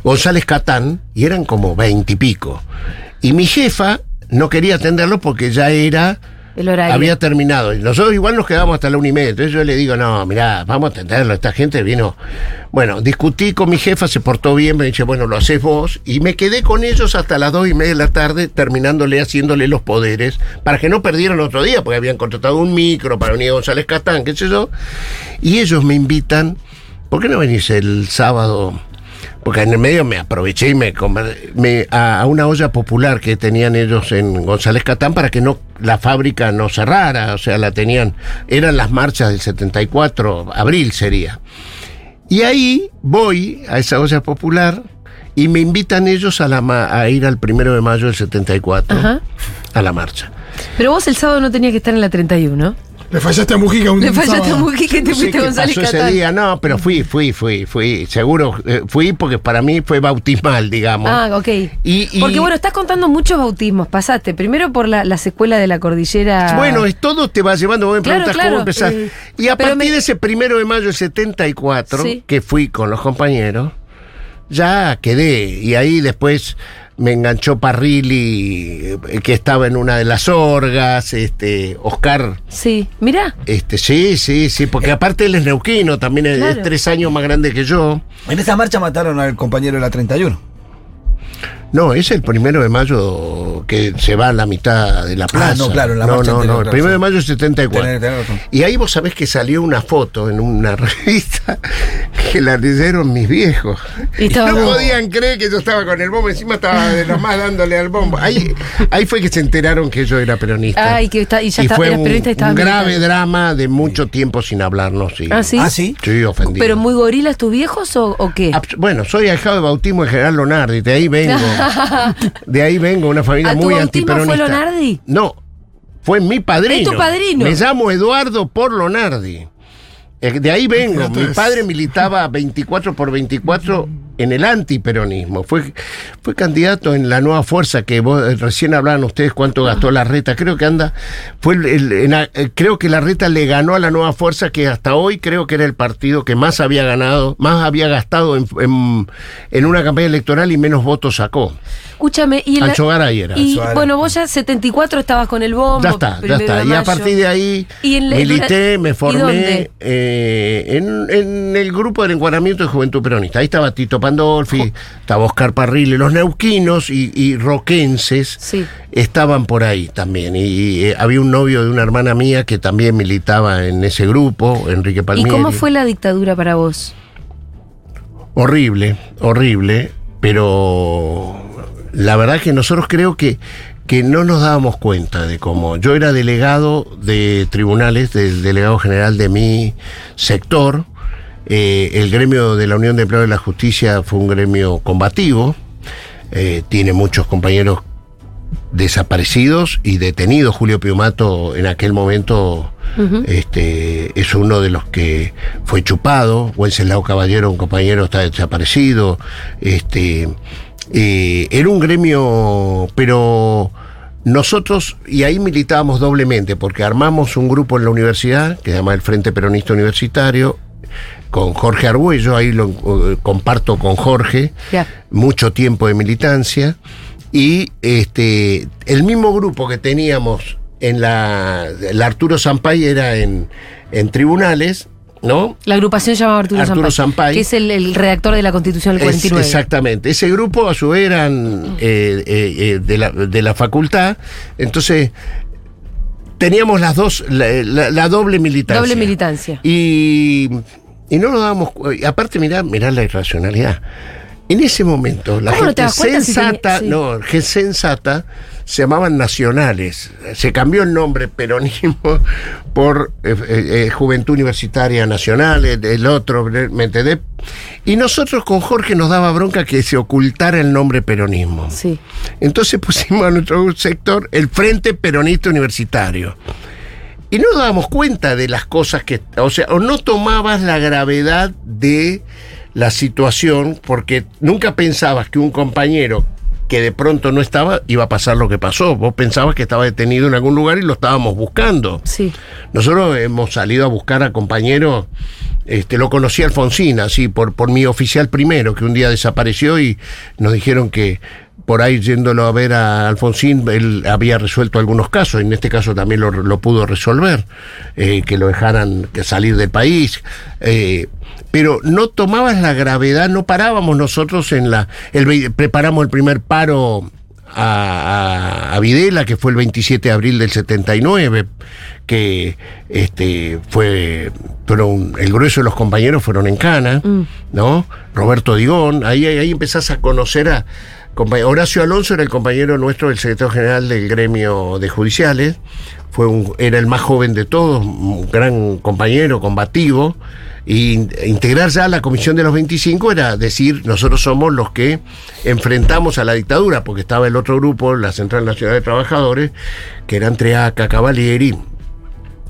González Catán y eran como veintipico. Y, mi jefa no quería atenderlo porque ya era Había terminado. Y nosotros igual nos quedamos hasta la una y media. Entonces yo le digo, no, mirá, vamos a atenderlo. Esta gente vino. Bueno, discutí con mi jefa, se portó bien, me dice, bueno, lo haces vos. Y me quedé con ellos hasta las dos y media de la tarde, terminándole, haciéndole los poderes, para que no perdieran otro día, porque habían contratado un micro para venir a González Catán, qué sé yo. Y ellos me invitan, ¿por qué no venís el sábado? Porque en el medio me aproveché y me, me- a, a una olla popular que tenían ellos en González Catán para que no la fábrica no cerrara, o sea, la tenían, eran las marchas del 74, abril sería. Y ahí voy a esa olla popular y me invitan ellos a, la, a ir al primero de mayo del 74 Ajá. a la marcha. Pero vos el sábado no tenías que estar en la 31. Le fallaste a Mujica un Le fallaste a. Mujica que te fuiste qué González pasó ese día, no, pero fui, fui, fui, fui, seguro, eh, fui porque para mí fue bautismal, digamos. Ah, ok. Y- y- Porque bueno, estás contando muchos bautismos. Pasaste primero por la, la secuela de la cordillera. Bueno, es todo te va llevando, vos me Claro, preguntas claro, cómo empezás. eh, y a pero partir me- de ese primero de mayo del 74, Sí. que fui con los compañeros, ya quedé. Y ahí después me enganchó Parrilli, eh, que estaba en una de las orgas, este, Oscar. Sí, mirá. Este, sí, sí, sí, porque aparte él es neuquino, también Claro. es tres años más grande que yo. En esa marcha mataron al compañero de la 31. No, es el primero de mayo que se va a la mitad de la plaza. Ah, no, claro, en la no, no, no, el primero de mayo del 74. Tenés- tenés razón. Y ahí vos sabés que salió una foto en una revista que la leyeron mis viejos. Y Y, no podían creer que yo estaba con el bombo, encima estaba de los más dándole al bombo. Ahí, ahí fue que se enteraron que yo era peronista. Ay, que está- y ya está- fue un, peronista y un grave drama de mucho tiempo sin hablarnos. Sí, Ah, sí. Ah, sí. Sí, ofendido. ¿Pero muy gorilas tus viejos o, o qué? Abs- Bueno, soy ahijado de bautismo de General Lonardi, de ahí vengo. de ahí vengo, una familia ¿A tu muy bautismo antiperonista. fue Lonardi? No, fue mi padrino. ¿Es tu padrino? Me llamo Eduardo por Lonardi. Eh, De ahí vengo. Mi padre militaba 24 por 24 en el antiperonismo. Fue, fue candidato en la nueva fuerza que vos, eh, recién hablaban ustedes cuánto gastó la reta. Creo que anda. fue el- el- en la- eh, Creo que la reta le ganó a la nueva fuerza que hasta hoy creo que era el partido que más había ganado, más había gastado en, en- en una campaña electoral y menos votos sacó. Escúchame. Y, la- Ancho Garay era. y Ancho Garay. bueno, vos ya 74 estabas con el bombo. Ya está, ya está. Y a partir de ahí ¿Y en la- milité, me ¿Y formé dónde? eh, en, en el grupo del encuadramiento de Juventud Peronista. Ahí estaba Tito Pandolfi, estaba Oscar Parrile, los neuquinos y, y roquenses Sí. estaban por ahí también. Y, eh, había un novio de una hermana mía que también militaba en ese grupo, Enrique ¿Y Palmieri. cómo fue la dictadura para vos? Horrible, horrible, pero la verdad que nosotros creo que, que no nos dábamos cuenta de cómo. Yo era delegado de tribunales, del delegado general de mi sector. Eh, el gremio de la Unión de Empleados de la Justicia fue un gremio combativo. Eh, tiene muchos compañeros desaparecidos y detenidos. Julio Piumato en aquel momento este, es uno de los que fue chupado. Wenceslao Caballero, un compañero, está desaparecido. Este, eh, era un gremio, pero nosotros, y ahí militábamos doblemente, porque armamos un grupo en la universidad que se llama el Frente Peronista Universitario. Con Jorge Argüello, ahí lo eh, comparto con Jorge, mucho tiempo de militancia y este el mismo grupo que teníamos en la, Arturo Sampay era en, en tribunales ¿no? La agrupación se llama Arturo, Arturo Sampay. que es el, el redactor de la Constitución del Es- 49. exactamente. Ese grupo a su vez eran eh, eh, eh, de, la, de la facultad. Entonces, teníamos las dos, la, la- la doble militancia. Doble militancia. Y, y no nos dábamos cu- y Aparte, mirá, mirá la irracionalidad. En ese momento, la ¿Cómo no te gente si sensata, sí. no, que sensata, se llamaban nacionales. Se cambió el nombre peronismo por eh, eh, eh, Juventud Universitaria Nacional, el, el otro, ¿me entendés? Y nosotros con Jorge nos daba bronca que se ocultara el nombre peronismo. Sí. Entonces pusimos a nuestro sector el Frente Peronista Universitario. Y no dábamos cuenta de las cosas que, o sea, o no tomabas la gravedad de la situación porque nunca pensabas que un compañero que de pronto no estaba iba a pasar lo que pasó. Vos pensabas que estaba detenido en algún lugar y lo estábamos buscando. Sí. Nosotros hemos salido a buscar a compañeros, este, lo conocí a Alfonsín, así, por, por mi oficial primero, que un día desapareció y nos dijeron que por ahí yéndolo a ver a Alfonsín, él había resuelto algunos casos, y en este caso también lo, lo pudo resolver, eh, que lo dejaran que salir del país. eh, pero no tomabas la gravedad, no parábamos nosotros en la... El, preparamos el primer paro a, a- a Videla, que fue el 27 de abril del 79, que este fue fueron el grueso de los compañeros fueron en Cana, ¿no? Roberto Digón, ahí, ahí, empezás a conocer a Horacio Alonso era el compañero nuestro, el secretario general del gremio de judiciales, fue un, era el más joven de todos, un gran compañero, combativo, y in- integrar ya la comisión de los 25 era decir, nosotros somos los que enfrentamos a la dictadura, porque estaba el otro grupo, la Central Nacional de Trabajadores, que eran Treaca, Cavalieri,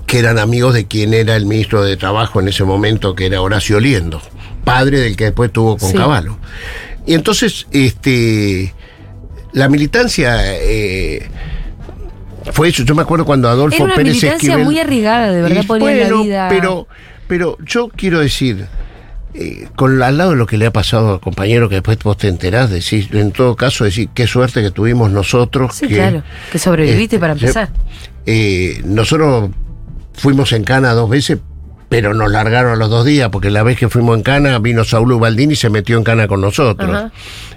que eran amigos de quien era el ministro de Trabajo en ese momento, que era Horacio Liendo, padre del que después tuvo con Sí. Caballo. Y entonces, este, la militancia eh, fue eso. Yo me acuerdo cuando Adolfo Era una Pérez militancia Esquivel- muy arriesgada, de verdad ponía la bueno, vida. Pero, pero yo quiero decir, eh, con al lado de lo que le ha pasado al compañero, que después vos te enterás, decís, en todo caso, decir qué suerte que tuvimos nosotros. Sí, que, claro. Que sobreviviste este, para se- empezar. eh, nosotros fuimos en Cana dos veces, pero nos largaron a los dos días, porque la vez que fuimos en Cana vino Saulo Baldini y se metió en Cana con nosotros.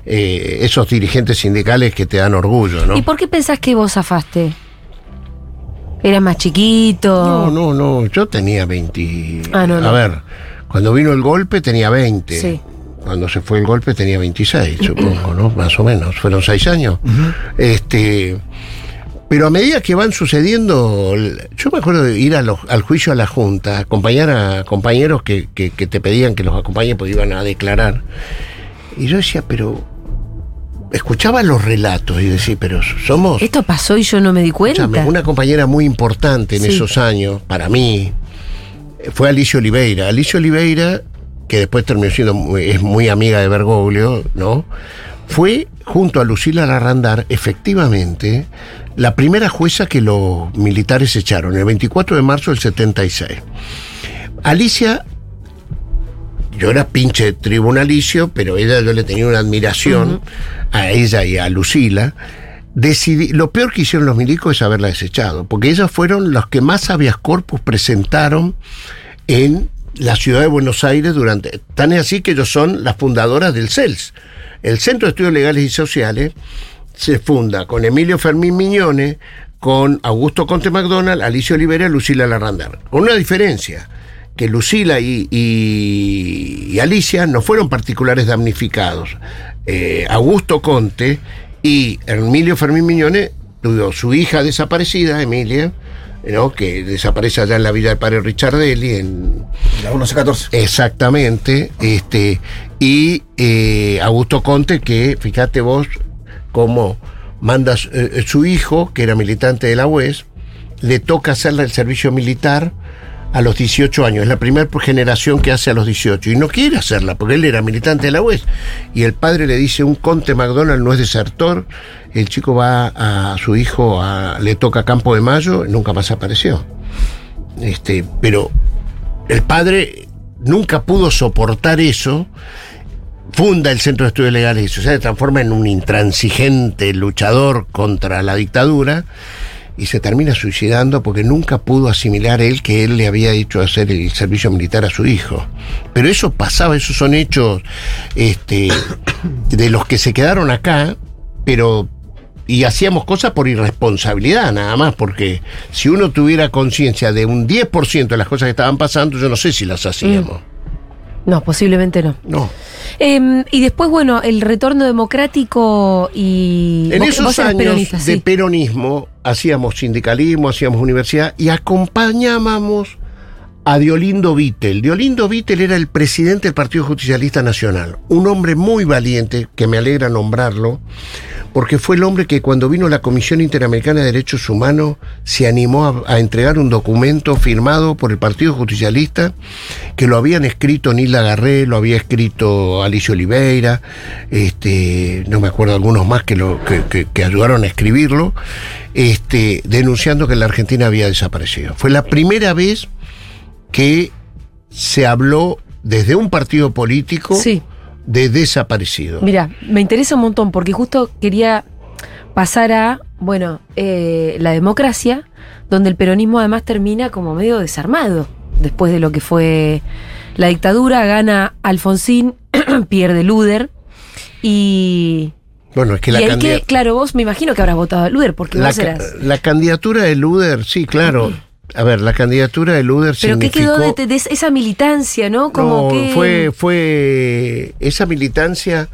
Eh, esos dirigentes sindicales que te dan orgullo, ¿no? ¿Y por qué pensás que vos zafaste? ¿Eras más chiquito? No, no, no, yo tenía 20. Ah, no, no. A ver, cuando vino el golpe tenía 20. Sí. Cuando se fue el golpe tenía 26, supongo, ¿no? Más o menos. Fueron seis años. Este. Pero a medida que van sucediendo, yo me acuerdo de ir a los- al juicio a la Junta, acompañar a compañeros que, que- que te pedían que los acompañen porque iban a declarar. Y yo decía, pero. Escuchaba los relatos y decía, pero somos. Esto pasó y yo no me di cuenta. Una compañera muy importante en Sí. esos años, para mí, eh, fue Alicia Oliveira. Alicia Oliveira, que después terminó siendo, muy- es muy amiga de Bergoglio, ¿no? Fue, junto a Lucila Larrandar, efectivamente, la primera jueza que los militares echaron, el 24 de marzo del 76. Alicia yo era pinche tribunalicio, pero ella yo le tenía una admiración a ella y a Lucila. Decidí, lo peor que hicieron los milicos es haberla desechado, porque ellas fueron los que más habeas corpus presentaron en la ciudad de Buenos Aires durante. Tan es así que ellos son las fundadoras del CELS. El Centro de Estudios Legales y Sociales se funda con Emilio Fermín Miñone, con Augusto Conte McDonald, Alicia Olivera y Lucila Larrandar. Con una diferencia, que Lucila y, y- y Alicia no fueron particulares damnificados. Eh, Augusto Conte y Emilio Fermín Miñone, tuvo su hija desaparecida, Emilia, ¿no? que desaparece allá en la villa del padre Richardelli, en, La 1114. Exactamente, este, y eh, Augusto Conte, que fíjate vos cómo manda su- eh, su hijo, que era militante de la UES, le toca hacerle el servicio militar a los 18 años. Es la primera generación que hace a los 18 y no quiere hacerla porque él era militante de la UES. Y el padre le dice, un Conte McDonald no es desertor. El chico va a su hijo, le toca Campo de Mayo, nunca más apareció. Este, pero el padre nunca pudo soportar eso, funda el Centro de Estudios Legales y Sociales, se transforma en un intransigente luchador contra la dictadura y se termina suicidando porque nunca pudo asimilar él que él le había hecho hacer el servicio militar a su hijo. Pero eso pasaba, esos son hechos este, de los que se quedaron acá, pero y hacíamos cosas por irresponsabilidad nada más, porque si uno tuviera conciencia de un 10% de las cosas que estaban pasando, yo no sé si las hacíamos. No, posiblemente no. No. Em, y después, bueno, el retorno democrático y. En vos- esos vos años de sí. peronismo hacíamos sindicalismo, hacíamos universidad y acompañábamos a Diolindo Vittel. Diolindo Vittel era el presidente del Partido Justicialista Nacional, un hombre muy valiente, que me alegra nombrarlo, porque fue el hombre que cuando vino la Comisión Interamericana de Derechos Humanos se animó a, entregar un documento firmado por el Partido Justicialista, que lo habían escrito Nilda Garré, lo había escrito Alicia Oliveira, este, no me acuerdo algunos más que, lo, que, que- que ayudaron a escribirlo, este, denunciando que la Argentina había desaparecido. Fue la primera vez que se habló desde un partido político Sí. de desaparecido. Mira, me interesa un montón porque justo quería pasar a, bueno, eh, la democracia, donde el peronismo además termina como medio desarmado después de lo que fue la dictadura, gana Alfonsín, pierde Luder y... Bueno, es que y la, ahí candida- que, claro, vos me imagino que habrás votado a Luder porque la, vos ca- eras... la candidatura de Luder, sí, claro. A ver, la candidatura de Luder Pero ¿qué quedó de, de esa militancia, no? Como No, que... fue, fue esa militancia,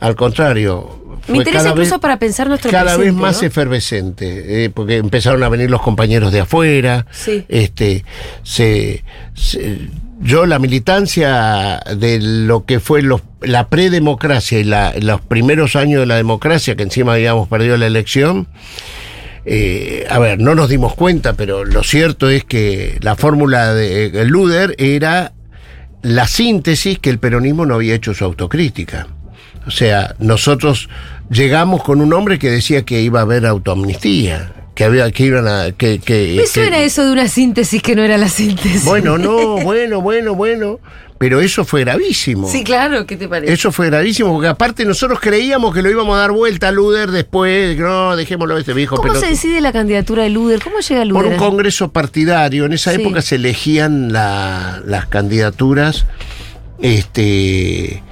al contrario. Me interesa cada incluso vez- para pensar nuestro cada vez más ¿no? efervescente, eh, porque empezaron a venir los compañeros de afuera. Sí. Este, se, se- yo la militancia de lo que fue los, la predemocracia y la- los primeros años de la democracia, que encima habíamos perdido la elección, eh, a ver, no nos dimos cuenta, pero lo cierto es que la fórmula de eh, Luder era la síntesis que el peronismo no había hecho su autocrítica. O sea, nosotros llegamos con un hombre que decía que iba a haber autoamnistía, que había que iban a que, que- Me que- suena eso de una síntesis que no era la síntesis. Bueno, no, bueno, bueno, bueno, pero eso fue gravísimo. Sí, claro, ¿qué te parece? Eso fue gravísimo, porque aparte nosotros creíamos que lo íbamos a dar vuelta a Luder después, no, dejémoslo a este viejo ¿Cómo pelotudo. se decide la candidatura de Luder? ¿Cómo llega Por Luder? un congreso partidario. En esa Sí. época se elegían la- las candidaturas este,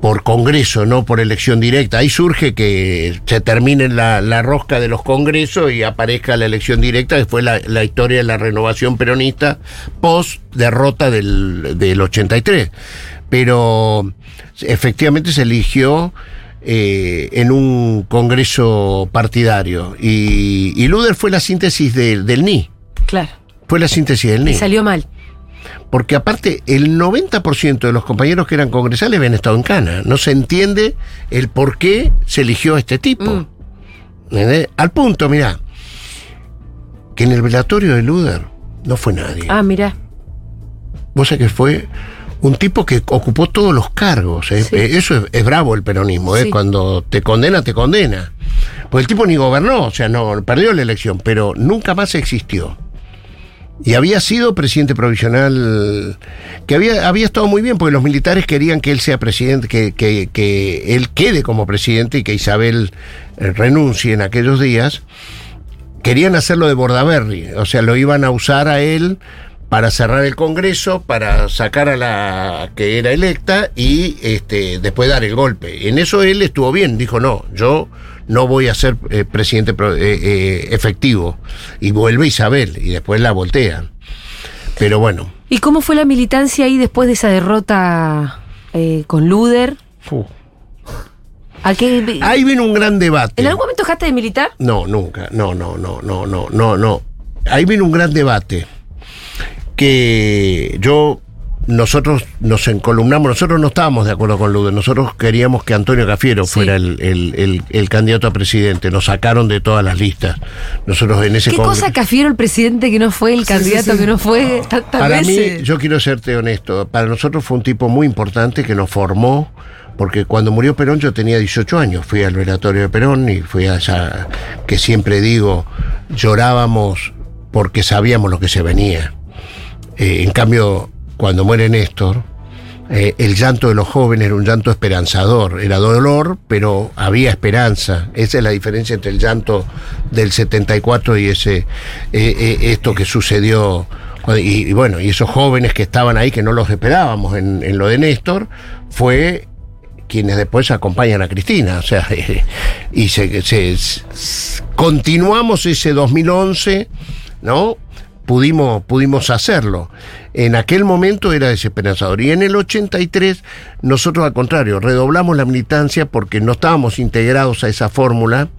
por congreso, no por elección directa. Ahí surge que se termine la, la rosca de los congresos y aparezca la elección directa, después la, la historia de la renovación peronista post derrota del, del 83. Pero efectivamente se eligió eh, en un congreso partidario y, y Luder fue la síntesis del- del NI. Claro. Fue la síntesis del Y NI. salió mal. Porque aparte, el 90% de los compañeros que eran congresales habían estado en Cana. No se entiende el por qué se eligió a este tipo. Mm. Al punto, mirá, que en el velatorio de Luder no fue nadie. Ah, mira. Vos sabés que fue un tipo que ocupó todos los cargos. ¿eh? Sí. Eh, Eso es, es bravo el peronismo. ¿eh? Sí. Cuando te condena, te condena. Porque el tipo ni gobernó, o sea, no perdió la elección, pero nunca más existió. Y había sido presidente provisional, que había, había estado muy bien, porque los militares querían que él sea presidente, que, que, que él quede como presidente y que Isabel eh, renuncie en aquellos días. Querían hacerlo de Bordaberry, o sea, lo iban a usar a él para cerrar el Congreso, para sacar a la que era electa y este, después dar el golpe. En eso él estuvo bien, dijo, no, yo no voy a ser eh, presidente eh, eh, efectivo. Y vuelve Isabel y después la voltean. Pero bueno. ¿Y cómo fue la militancia ahí después de esa derrota eh, con Luder? ¿A qué, Ahí viene un gran debate. ¿En algún momento dejaste de militar? No, nunca. No, no, no, no, no, no, no. Ahí viene un gran debate. Que yo, nosotros nos encolumnamos, nosotros no estábamos de acuerdo con Luder, nosotros queríamos que Antonio Cafiero Sí. fuera el, el- el- el candidato a presidente, nos sacaron de todas las listas. Nosotros en ese ¿Qué cosa Cafiero el presidente que no fue, el candidato que no fue? Tantas Para mí, yo quiero serte honesto, para nosotros fue un tipo muy importante que nos formó, porque cuando murió Perón yo tenía 18 años, fui al velatorio de Perón y fui a esa, que siempre digo, llorábamos porque sabíamos lo que se venía. Eh, en cambio, cuando muere Néstor, Eh, el llanto de los jóvenes era un llanto esperanzador, era dolor, pero había esperanza. Esa es la diferencia entre el llanto del 74 y ese eh, eh, esto que sucedió. Y, bueno, y esos jóvenes que estaban ahí, que no los esperábamos en, lo de Néstor, fue quienes después acompañan a Cristina. O sea, y se, se- continuamos ese 2011, ¿no? Pudimos, pudimos hacerlo. En aquel momento era desesperanzador. Y en el 83, nosotros al contrario, redoblamos la militancia porque no estábamos integrados a esa fórmula.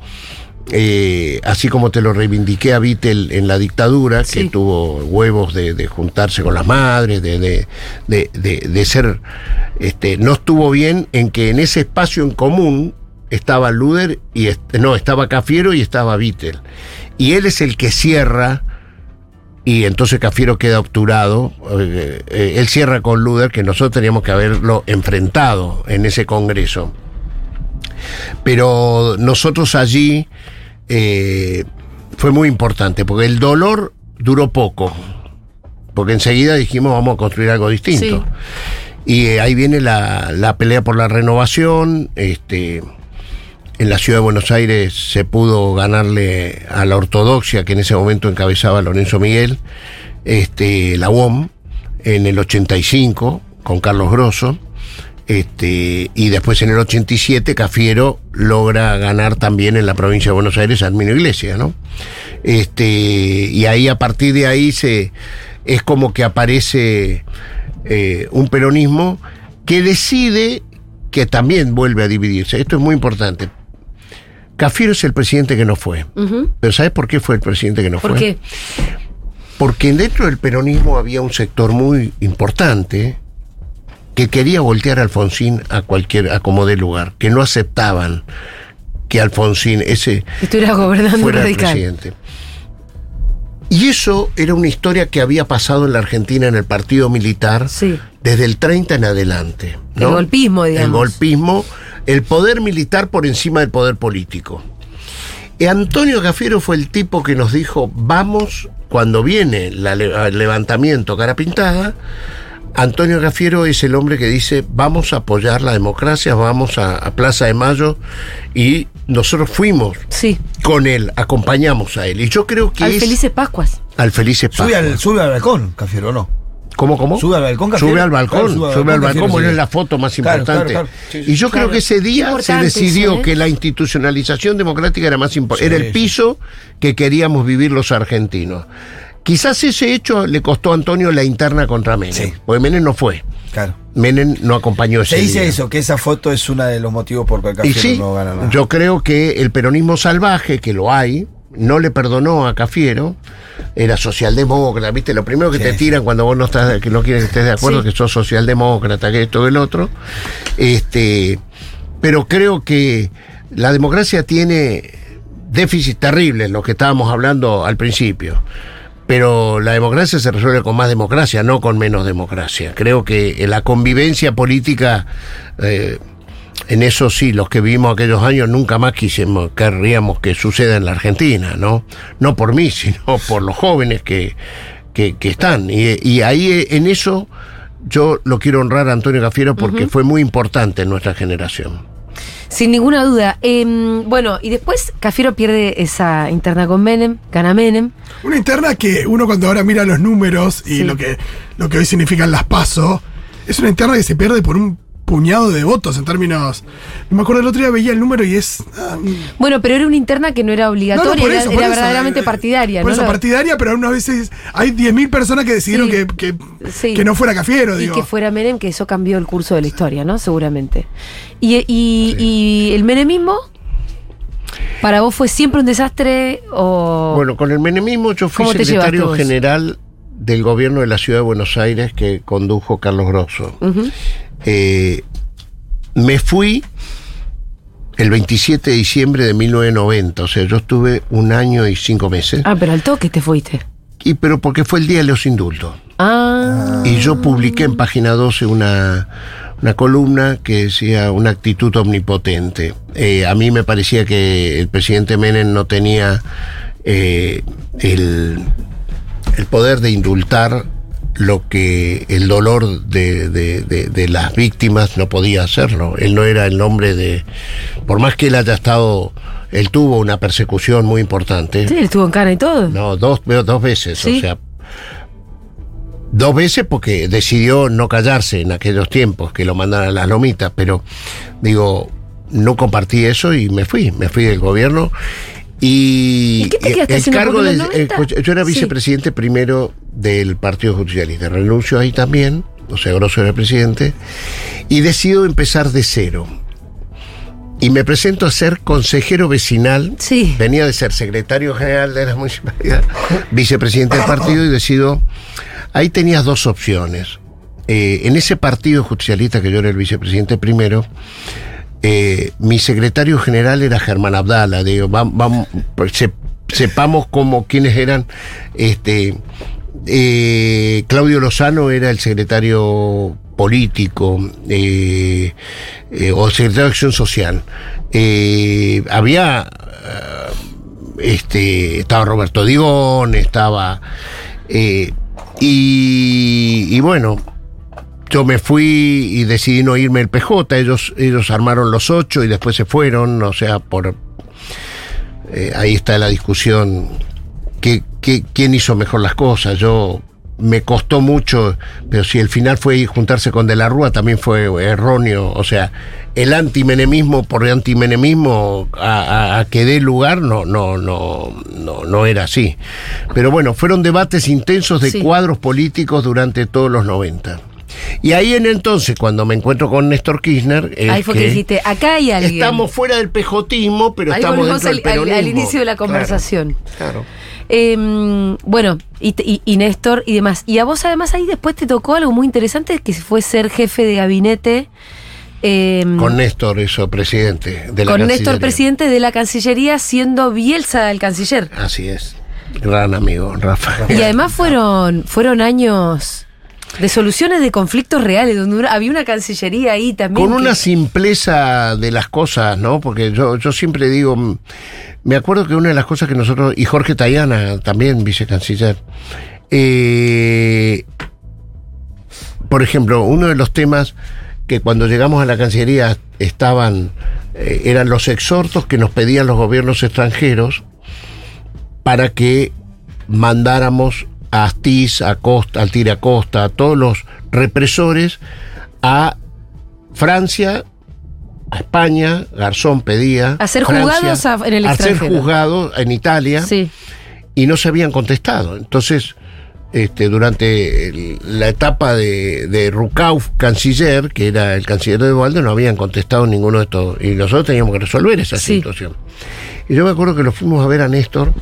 eh, así como te lo reivindiqué a Vittel en la dictadura, Sí. que tuvo huevos de, de juntarse con las madres, de, de, de- ser. Este, no estuvo bien en que en ese espacio en común estaba Luder y no, estaba Cafiero y estaba Vittel. Y él es el que cierra y entonces Cafiero queda obturado. eh, eh, él cierra con Luder, que nosotros teníamos que haberlo enfrentado en ese congreso. Pero nosotros allí eh, fue muy importante, porque el dolor duró poco. Porque enseguida dijimos vamos a construir algo distinto. Y ahí viene la, la pelea por la renovación. Este, en la ciudad de Buenos Aires se pudo ganarle a la ortodoxia que en ese momento encabezaba Lorenzo Miguel, este, la UOM, en el 85, con Carlos Grosso. Este, y después en el 87 Cafiero logra ganar también en la provincia de Buenos Aires a Arminio Iglesias. Este, y ahí a partir de ahí se es como que aparece eh, un peronismo que decide que también vuelve a dividirse. Esto es muy importante. Cafiero es el presidente que no fue. Ujú. Pero ¿sabes por qué fue el presidente que no ¿Por fue? qué? Porque dentro del peronismo había un sector muy importante que quería voltear a Alfonsín a cualquier, a como de lugar, que no aceptaban que Alfonsín, ese, Estuviera gobernando fuera el radical. presidente. Y eso era una historia que había pasado en la Argentina en el partido militar Sí. desde el 30 en adelante. El golpismo, digamos. El golpismo, el poder militar por encima del poder político. Y Antonio Cafiero fue el tipo que nos dijo, vamos, cuando viene el levantamiento cara pintada, Antonio Cafiero es el hombre que dice, vamos a apoyar la democracia, vamos a, a Plaza de Mayo, y nosotros fuimos Sí. con él, acompañamos a él. Y yo creo que Al es Felices Pascuas. al Felices Sube Pascuas. al, sube al balcón, Cafiero, ¿no? ¿Cómo, cómo? Sube al balcón, Cafiero. Sube al balcón, Claro, sube, al balcón, sí. es la foto más importante. claro, claro. Sí, sí. Y yo Claro. creo que ese día se decidió ¿eh? que la institucionalización democrática era más importante, Sí, era el sí. piso que queríamos vivir los argentinos. Quizás ese hecho le costó a Antonio la interna contra Menem, Sí. porque Menem no fue. Claro. Menem no acompañó ese Se dice día. eso, que esa foto es uno de los motivos por que Y Cafiero sí, no gana nada. yo creo que el peronismo salvaje, que lo hay, no le perdonó a Cafiero, era socialdemócrata, ¿viste? Lo primero que Sí, te tiran cuando vos no estás, que no quieres que estés de acuerdo, Sí. que sos socialdemócrata, que esto, que el otro. Este, pero creo que la democracia tiene déficits terribles, lo que estábamos hablando al principio. Pero la democracia se resuelve con más democracia, no con menos democracia. Creo que la convivencia política, eh, en eso sí, los que vivimos aquellos años nunca más quisimos, querríamos que suceda en la Argentina, ¿no? No por mí, sino por los jóvenes que, que, que están. Y, y ahí en eso yo lo quiero honrar a Antonio Cafiero porque fue muy importante en nuestra generación. Sin ninguna duda. Em, bueno, y después Cafiero pierde esa interna con Menem, gana Menem. Una interna que uno cuando ahora mira los números y Sí. lo que lo que hoy significan las PASO, es una interna que se pierde por un puñado de votos en términos. No me acuerdo el otro día veía el número y es. ah, Bueno, pero era una interna que no era no, no, obligatoria, por era, eso, era por eso, verdaderamente eh, partidaria, Por ¿no? eso, partidaria, pero unas veces hay 10.000 personas que decidieron Sí. que, que, Sí. que no fuera Cafiero, y que fuera Menem, que eso cambió el curso de la historia, ¿no? Seguramente. Y, y- y el menemismo, ¿para vos fue siempre un desastre o...? Bueno, con el menemismo yo fui ¿Cómo te secretario general del gobierno de la ciudad de Buenos Aires que condujo Carlos Grosso. Eh, me fui el 27 de diciembre de 1990, o sea, yo estuve un año y cinco meses. Ah, pero al toque te fuiste. Y pero porque fue el día de los indultos. Ah, Y yo publiqué en página 12 una, una columna que decía una actitud omnipotente. Eh, a mí me parecía que el presidente Menem no tenía eh, el, el poder de indultar lo que el dolor de, de- de- de las víctimas no podía hacerlo. Él no era el nombre de... Por más que él haya estado... Él tuvo una persecución muy importante. Sí, él estuvo en cana y todo. No, dos, dos veces, Sí. o sea. Dos veces porque decidió no callarse en aquellos tiempos, que lo mandaran a las lomitas, pero digo, no compartí eso y me fui, me fui del gobierno. Y, ¿Y qué te quedaste el cargo de, en los 90? yo era Sí. vicepresidente primero del Partido Justicialista, renuncio ahí también, o sea, Grosso era presidente, y decido empezar de cero. Y me presento a ser consejero vecinal Sí. Venía de ser secretario general de la municipalidad, vicepresidente del partido y decido. Ahí tenías dos opciones. Eh, en ese partido justicialista que yo era el vicepresidente primero, eh, mi secretario general era Germán Abdala. Sepamos cómo quiénes eran. Este, eh, Claudio Lozano era el secretario político eh, o secretario de Acción Social. Había este estaba Roberto Digón, estaba y bueno, yo me fui y decidí no irme el PJ, ellos, ellos armaron los ocho y después se fueron, o sea, por eh, ahí está la discusión, que, que- quién hizo mejor las cosas, yo me costó mucho, pero si el final fue juntarse con De la Rúa también fue erróneo, o sea, el antimenemismo por antimenemismo a, a- a que dé lugar no, no, no, no, no era así. Pero bueno, fueron debates intensos de Sí. cuadros políticos durante todos los 90. Y ahí en entonces, cuando me encuentro con Néstor Kirchner, Ahí fue que, dijiste, acá hay alguien. estamos fuera del pejotismo, pero Ahí estamos dentro del al, al- al peronismo. inicio de la conversación. Claro. Eh, bueno, y, y- y Néstor y demás. Y a vos además ahí después te tocó algo muy interesante, que fue ser jefe de gabinete. eh, Con Néstor, eso, presidente de la con Néstor, Cancillería. presidente de la Cancillería, siendo Bielsa el canciller. Así es. Gran amigo, Rafa. Y además fueron, fueron años de soluciones de conflictos reales, donde había una cancillería ahí también. Con que- una simpleza de las cosas, ¿no? Porque yo, yo siempre digo, mm, me acuerdo que una de las cosas que nosotros, y Jorge Tayana, también vicecanciller, eh, por ejemplo, uno de los temas que cuando llegamos a la Cancillería estaban, eh, eran los exhortos que nos pedían los gobiernos extranjeros para que mandáramos a Astiz, a Costa, al Tira Costa, a todos los represores a Francia, a España, Garzón pedía. A ser Francia, juzgados a- en el A ser extranjero. juzgados en Italia Sí. y no se habían contestado. Entonces, este, durante el- la etapa de, de Rukauf, canciller, que era el canciller de Dualde, no habían contestado ninguno de estos. Y nosotros teníamos que resolver esa Sí. situación. Y yo me acuerdo que lo fuimos a ver a Néstor,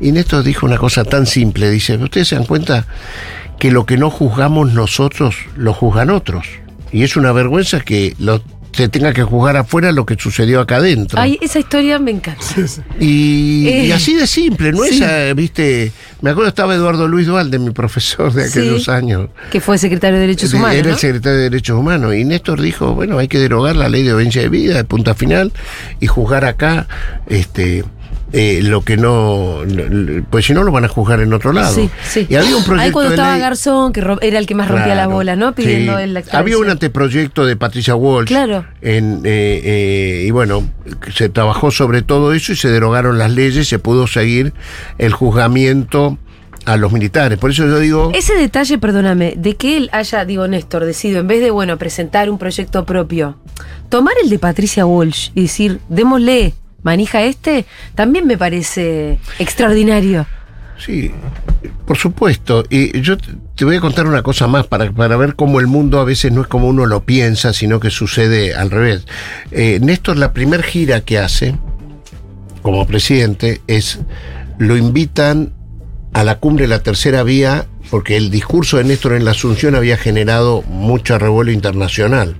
y Néstor dijo una cosa tan simple: dice, ¿ustedes se dan cuenta que lo que no juzgamos nosotros, lo juzgan otros? Y es una vergüenza que lo, se tenga que juzgar afuera lo que sucedió acá adentro. Ay, esa historia me encanta. Y, Eh, y así de simple, no sí. es, eh, viste, me acuerdo estaba Eduardo Luis Dualde, mi profesor de aquellos Sí. años. Que fue secretario de Derechos De- Humanos. Era ¿no? el secretario de Derechos Humanos. Y Néstor dijo, bueno, hay que derogar la ley de audiencia de vida, de punta final, y juzgar acá este eh, lo que no, pues si no lo van a juzgar en otro lado. Sí, sí. Y había un proyecto Ahí cuando de estaba ley- Garzón, que era el que más rompía la Claro, bola, ¿no? Pidiendo sí. el Había un anteproyecto de Patricia Walsh. Claro. En, eh, eh, y bueno, se trabajó sobre todo eso y se derogaron las leyes, se pudo seguir el juzgamiento a los militares. Por eso yo digo, Ese detalle, perdóname, de que él haya, digo, Néstor, decidido, en vez de, bueno, presentar un proyecto propio, tomar el de Patricia Walsh y decir, démosle manija este, también me parece extraordinario. sí, por supuesto. Y yo te voy a contar una cosa más para, para ver cómo el mundo a veces no es como uno lo piensa, sino que sucede al revés. Eh, Néstor, la primer gira que hace como presidente es, lo invitan a la cumbre de la tercera vía, porque el discurso de Néstor en la Asunción había generado mucho revuelo internacional.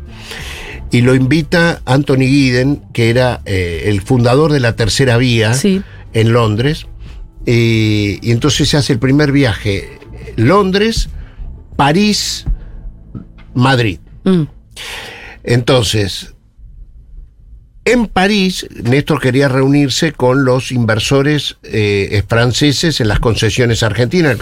Y lo invita Anthony Giddens, que era eh, el fundador de la tercera vía Sí. en Londres. eh, y entonces se hace el primer viaje: Londres, París, Madrid. Mm. Entonces, en París, Néstor quería reunirse con los inversores eh, franceses en las concesiones argentinas,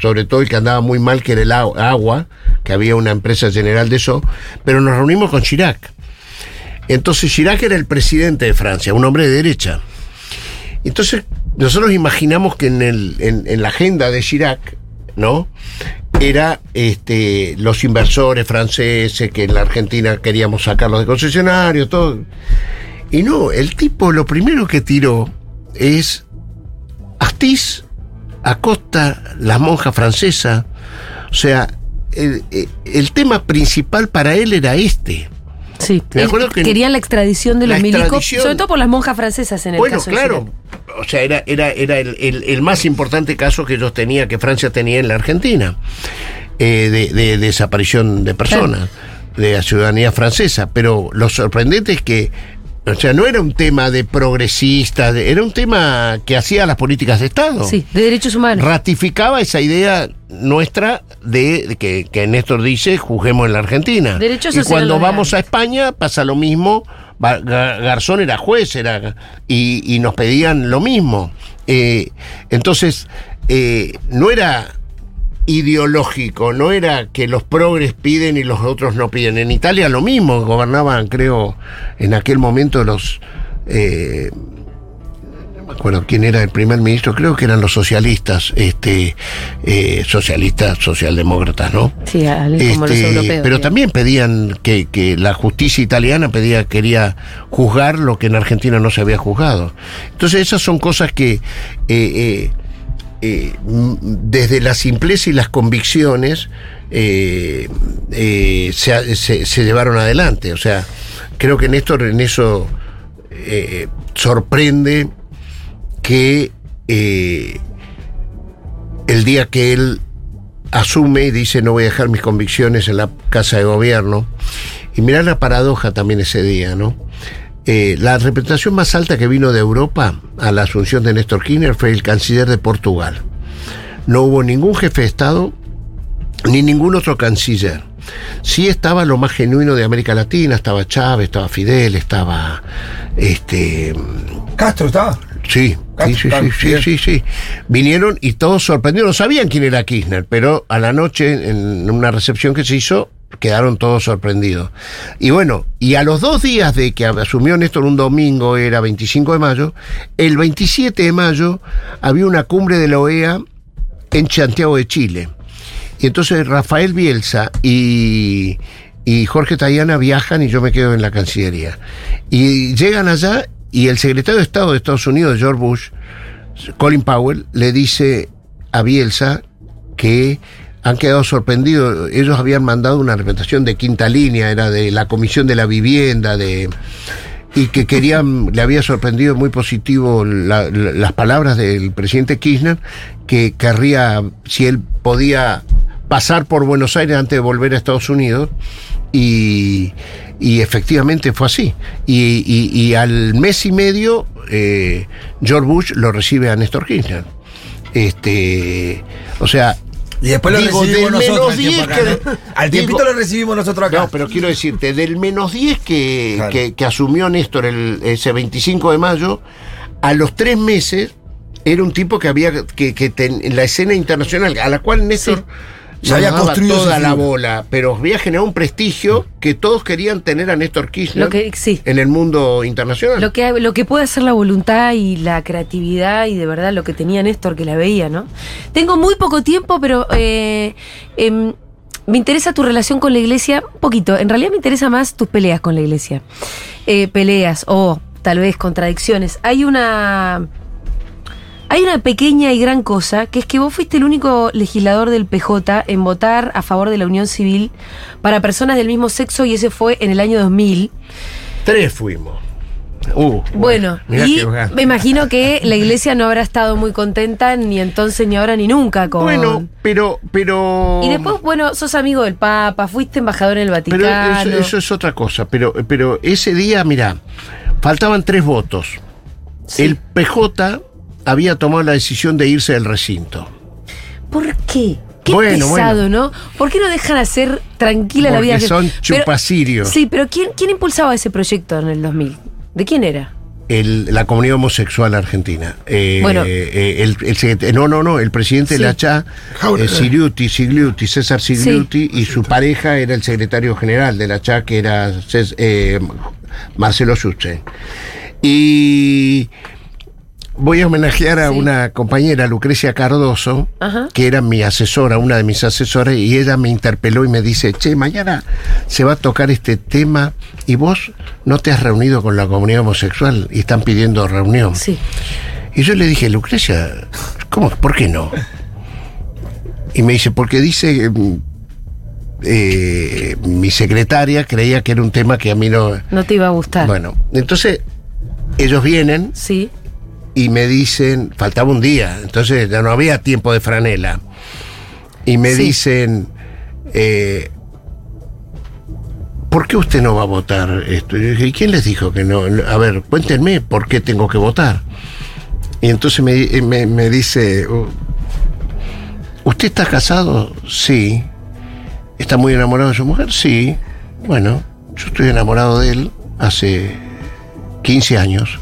sobre todo el que andaba muy mal, que era el agua, que había una empresa general de eso, pero nos reunimos con Chirac. Entonces Chirac era el presidente de Francia, un hombre de derecha. Entonces nosotros imaginamos que en, en la agenda de Chirac, ¿no? Era este, los inversores franceses que en la Argentina queríamos sacarlos de concesionarios, todo. Y no, el tipo lo primero que tiró es Astiz, Acosta, la monja francesa. O sea, el, el- tema principal para él era este. Sí. Me Eh, acuerdo que- Querían la extradición de los milicos, sobre todo por las monjas francesas en el Bueno, caso de claro. O sea, era, era, era el, el- el más importante caso que ellos tenían, que Francia tenía en la Argentina, eh, de, de desaparición de personas, de la ciudadanía francesa. Pero lo sorprendente es que, o sea, no era un tema de progresistas, era un tema que hacía las políticas de Estado. Sí, de derechos humanos. Ratificaba esa idea nuestra de, de que, que Néstor dice, juzguemos en la Argentina. Derechos y cuando vamos a. España pasa lo mismo. Garzón era juez era, y, y nos pedían lo mismo. Eh, entonces, eh, no era ideológico, no era que los progres piden y los otros no piden. En Italia lo mismo, gobernaban, creo, en aquel momento los... eh, me acuerdo quién era el primer ministro, creo que eran los socialistas, este, eh, socialistas, socialdemócratas, ¿no? Sí, al- como los Este, europeos. pero también pedían que, que la justicia italiana pedía, quería juzgar lo que en Argentina no se había juzgado. Entonces esas son cosas que eh, eh, eh, m- desde la simpleza y las convicciones eh, eh, se, se- se llevaron adelante. O sea, creo que Néstor en eso sorprende que eh, el día que él asume y dice no voy a dejar mis convicciones en la casa de gobierno. Y mirá la paradoja también ese día, ¿no? Eh, la representación más alta que vino de Europa a la asunción de Néstor Kirchner fue el canciller de Portugal. No hubo ningún jefe de Estado ni ningún otro canciller. Sí estaba lo más genuino de América Latina, estaba Chávez, estaba Fidel, estaba este Castro estaba. Sí, sí, sí, sí, sí, sí, sí. Vinieron y todos sorprendidos. No sabían quién era Kirchner, pero a la noche, en una recepción que se hizo, quedaron todos sorprendidos. Y bueno, y a los dos días de que asumió Néstor un domingo, era 25 de mayo, el 27 de mayo había una cumbre de la OEA en Santiago de Chile. Y entonces Rafael Bielsa y, y Jorge Tayana viajan y yo me quedo en la Cancillería. Y llegan allá y el secretario de Estado de Estados Unidos, George Bush, Colin Powell, le dice a Bielsa que han quedado sorprendidos. Ellos habían mandado una representación de quinta línea, era de la Comisión de la Vivienda, de y que querían, le había sorprendido muy positivo la- la- las palabras del presidente Kirchner, que querría, si él podía pasar por Buenos Aires antes de volver a Estados Unidos, y, y efectivamente fue así. Y, y- y al mes y medio, eh, George Bush lo recibe a Néstor Kirchner. Este, o sea, Y después lo Digo, recibimos nosotros. menos al tiempo 10 acá, que- ¿no? Al tiempito digo- lo recibimos nosotros acá. no, pero quiero decirte, del menos 10 que, Claro. que, que asumió Néstor el, ese 25 de mayo, a los tres meses era un tipo que había que, que ten- en la escena internacional, a la cual Néstor no había construido toda la bola, pero había generado un prestigio que todos querían tener a Néstor Kirchner Lo que, sí. en el mundo internacional. Lo que, lo que puede hacer la voluntad y la creatividad y de verdad lo que tenía Néstor que la veía, ¿no? Tengo muy poco tiempo, pero eh, em, me interesa tu relación con la iglesia un poquito. En realidad me interesa más tus peleas con la iglesia. Eh, peleas o tal vez contradicciones. Hay una... Hay una pequeña y gran cosa, que es que vos fuiste el único legislador del PJ en votar a favor de la unión civil para personas del mismo sexo y ese fue en el año 2000. Tres fuimos. Uh, Bueno, mirá y me imagino que la iglesia no habrá estado muy contenta ni entonces, ni ahora, ni nunca con... Bueno, pero, pero. y después, bueno, sos amigo del Papa, fuiste embajador en el Pero Vaticano. eso, eso es otra cosa. Pero, pero ese día, mira, faltaban tres votos. Sí. El PJ había tomado la decisión de irse del recinto. ¿Por qué? Qué Bueno, pesado, ¿no? ¿Por qué no dejan hacer tranquila la Porque vida? son Pero- chupacirios. sí, pero ¿quién, ¿quién impulsaba ese proyecto en el 2000? ¿De quién era? el- la comunidad homosexual argentina. Eh, Bueno. eh, el, el secret- no, no, no, el presidente Sí. de la CHA, eh, Siliuti, Sigliuti, César Sigliuti, y su pareja era el secretario general de la CHA, que era Cés- eh, Marcelo Suche. Y voy a homenajear a Sí. una compañera, Lucrecia Cardoso, Ajá. que era mi asesora, una de mis asesoras, y ella me interpeló y me dice, che, mañana se va a tocar este tema y vos no te has reunido con la comunidad homosexual y están pidiendo reunión. Sí. Y yo le dije, Lucrecia, ¿cómo? ¿Por qué no? Y me dice, porque dice, mm, eh, mi secretaria creía que era un tema que a mí no... No te iba a gustar. Bueno, entonces ellos vienen Sí. Y me dicen, faltaba un día, entonces ya no había tiempo de franela. Y me Sí. dicen, eh, ¿por qué usted no va a votar esto? Y yo dije, ¿y quién les dijo que no? A ver, cuéntenme por qué tengo que votar. Y entonces me, eh, me- me dice, "Uh, ¿usted está casado? Sí. ¿Está muy enamorado de su mujer? Sí. Bueno, yo estoy enamorado de él hace 15 años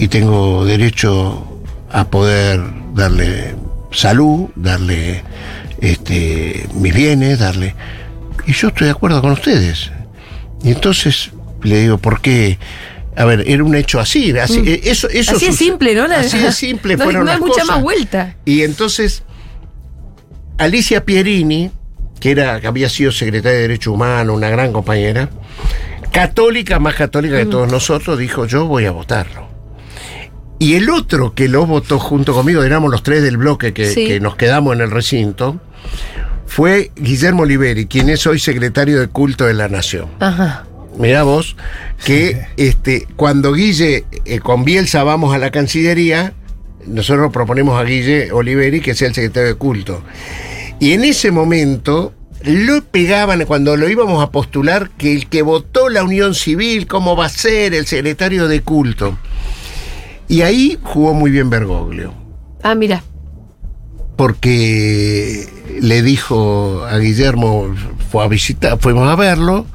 y tengo derecho a poder darle salud, darle este, mis bienes, darle... Y yo estoy de acuerdo con ustedes. Y entonces le digo, ¿por qué? A ver, era un hecho así. así eh, eso, eso Mm. Así es simple, ¿no? La- Así es simple, no fueron no hay las mucha cosas. más vuelta. Y entonces, Alicia Pierini, que, era, que había sido secretaria de Derecho Humano, una gran compañera, católica, más católica que todos nosotros, dijo, yo voy a votarlo. Y el otro que lo votó junto conmigo, éramos los tres del bloque que, Sí. que nos quedamos en el recinto, fue Guillermo Oliveri, quien es hoy secretario de culto de la Nación. Ajá. Mirá vos, que este, cuando Guille eh, con Bielsa vamos a la Cancillería, nosotros proponemos a Guille Oliveri que sea el secretario de culto. Y en ese momento lo pegaban cuando lo íbamos a postular que el que votó la Unión Civil, ¿cómo va a ser el secretario de culto? Y ahí jugó muy bien Bergoglio Ah, mira. porque le dijo a Guillermo, fue a visitar, fuimos a verlo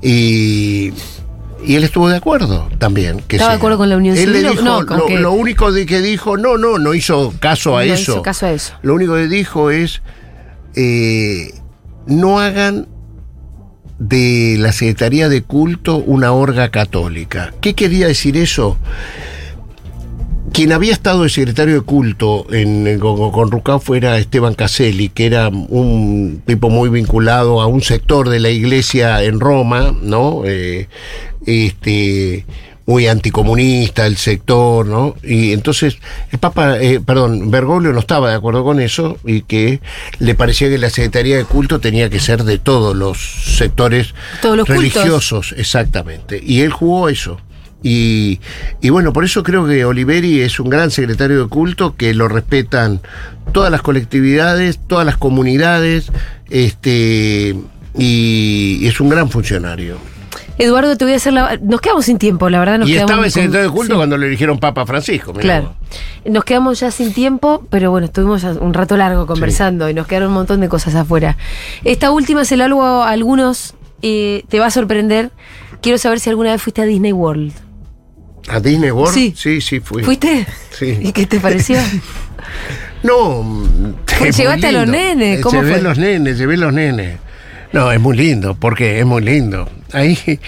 y, y él estuvo de acuerdo también. Que ¿Estaba de acuerdo con la Unión Él le Civil dijo, no? Lo único de que dijo, no, no, no hizo caso a No eso. hizo caso a eso. Lo único que dijo es, eh, no hagan de la Secretaría de Culto una orga católica. ¿Qué quería decir eso? Quien había estado de secretario de culto en, con, con Rucao fuera Esteban Caselli, que era un tipo muy vinculado a un sector de la iglesia en Roma, ¿no? Eh, este, muy anticomunista el sector, ¿no? Y entonces el Papa, eh, perdón, Bergoglio no estaba de acuerdo con eso y que le parecía que la Secretaría de Culto tenía que ser de todos los sectores Todos los cultos. religiosos, exactamente. Y él jugó eso. Y, y bueno, por eso creo que Oliveri es un gran secretario de culto que lo respetan todas las colectividades, todas las comunidades, este y, y es un gran funcionario. Eduardo, te voy a hacer la. Nos quedamos sin tiempo, la verdad. Nos y quedamos estaba el con- secretario de culto sí. cuando le eligieron Papa Francisco. mirá Claro. Nos quedamos ya sin tiempo, pero bueno, estuvimos un rato largo conversando y nos quedaron un montón de cosas afuera. Esta última se la hago a algunos, eh, te va a sorprender. Quiero saber si alguna vez fuiste a Disney World. ¿A Disney World? Sí. sí, sí fui. ¿Fuiste? Sí. ¿Y qué te pareció? No, Pues es llevaste a los nenes, Eh, ¿cómo llevé fue? los nenes, llevé los nenes. No, es muy lindo, porque es muy lindo. Ahí,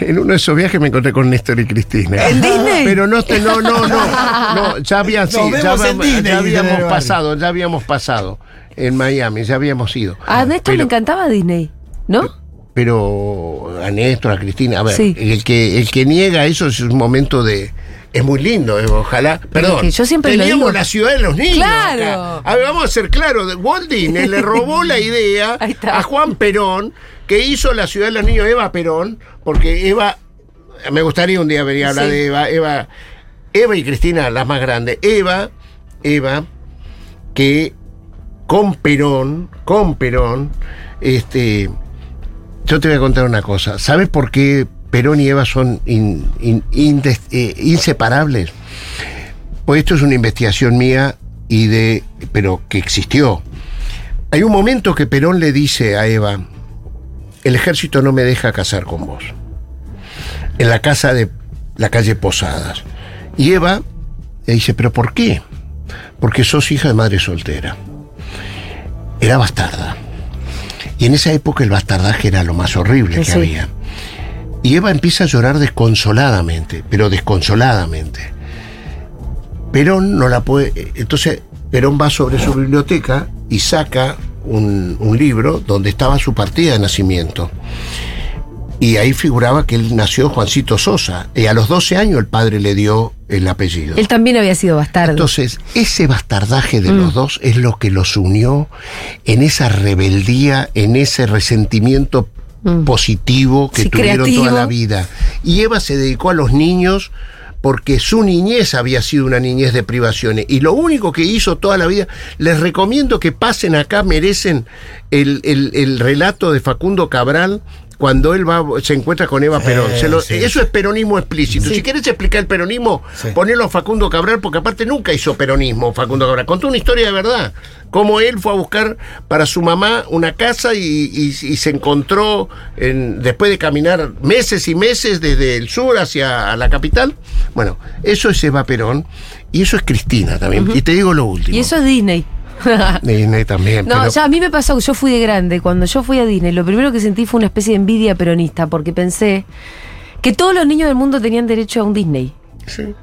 en uno de esos viajes me encontré con Néstor y Cristina. ¿En Disney? Pero no, te- no, no, no, no, ya había, sí, habíamos- Disney, ya habíamos pasado, ya habíamos pasado en Miami, ya habíamos ido. A Néstor le encantaba Disney, ¿no? Pero a Néstor, a Cristina, a ver, Sí. el que el que niega eso es un momento de es muy lindo, eh, ojalá. Perdón. que yo siempre lo teníamos digo. la ciudad de los niños. Claro. acá. A ver, vamos a ser claros, Disney le robó la idea a Juan Perón, que hizo la ciudad de los niños Eva Perón, porque Eva me gustaría un día venir a hablar Sí. de Eva, Eva Eva y Cristina, las más grandes. Eva, Eva que con Perón, con Perón, este, yo te voy a contar una cosa. ¿Sabes por qué Perón y Eva son eh, inseparables? Pues esto es una investigación mía y de, pero que existió. Hay un momento que Perón le dice a Eva, el ejército no me deja casar con vos. En la casa de la calle Posadas. Y Eva le dice, ¿pero por qué? Porque sos hija de madre soltera. Era bastarda. Y en esa época el bastardaje era lo más horrible que había. Y Eva empieza a llorar desconsoladamente, pero desconsoladamente. Perón no la puede. Entonces, Perón va sobre su biblioteca y saca un, un libro donde estaba su partida de nacimiento. Y ahí figuraba que él nació Juancito Sosa. Y a los 12 años el padre le dio el apellido. Él también había sido bastardo. Entonces, ese bastardaje de Mm. los dos es lo que los unió en esa rebeldía, en ese resentimiento Mm. positivo que Sí, tuvieron creativo. toda la vida. Y Eva se dedicó a los niños porque su niñez había sido una niñez de privaciones. Y lo único que hizo toda la vida, les recomiendo que pasen acá, merecen el, el- el relato de Facundo Cabral. Cuando él va, se encuentra con Eva Perón. Se lo- sí, eso es peronismo explícito. Sí. Si querés explicar el peronismo, Sí. ponelo a Facundo Cabral, porque aparte nunca hizo peronismo Facundo Cabral. Contó una historia de verdad. Cómo él fue a buscar para su mamá una casa y, y- y se encontró, en- después de caminar meses y meses desde el sur hacia la capital. Bueno, eso es Eva Perón y eso es Cristina también. Y te digo lo último. y eso es Disney. Disney también. No, pero- ya a mí me pasó, yo fui de grande, cuando yo fui a Disney, lo primero que sentí fue una especie de envidia peronista, porque pensé que todos los niños del mundo tenían derecho a un Disney. Sí.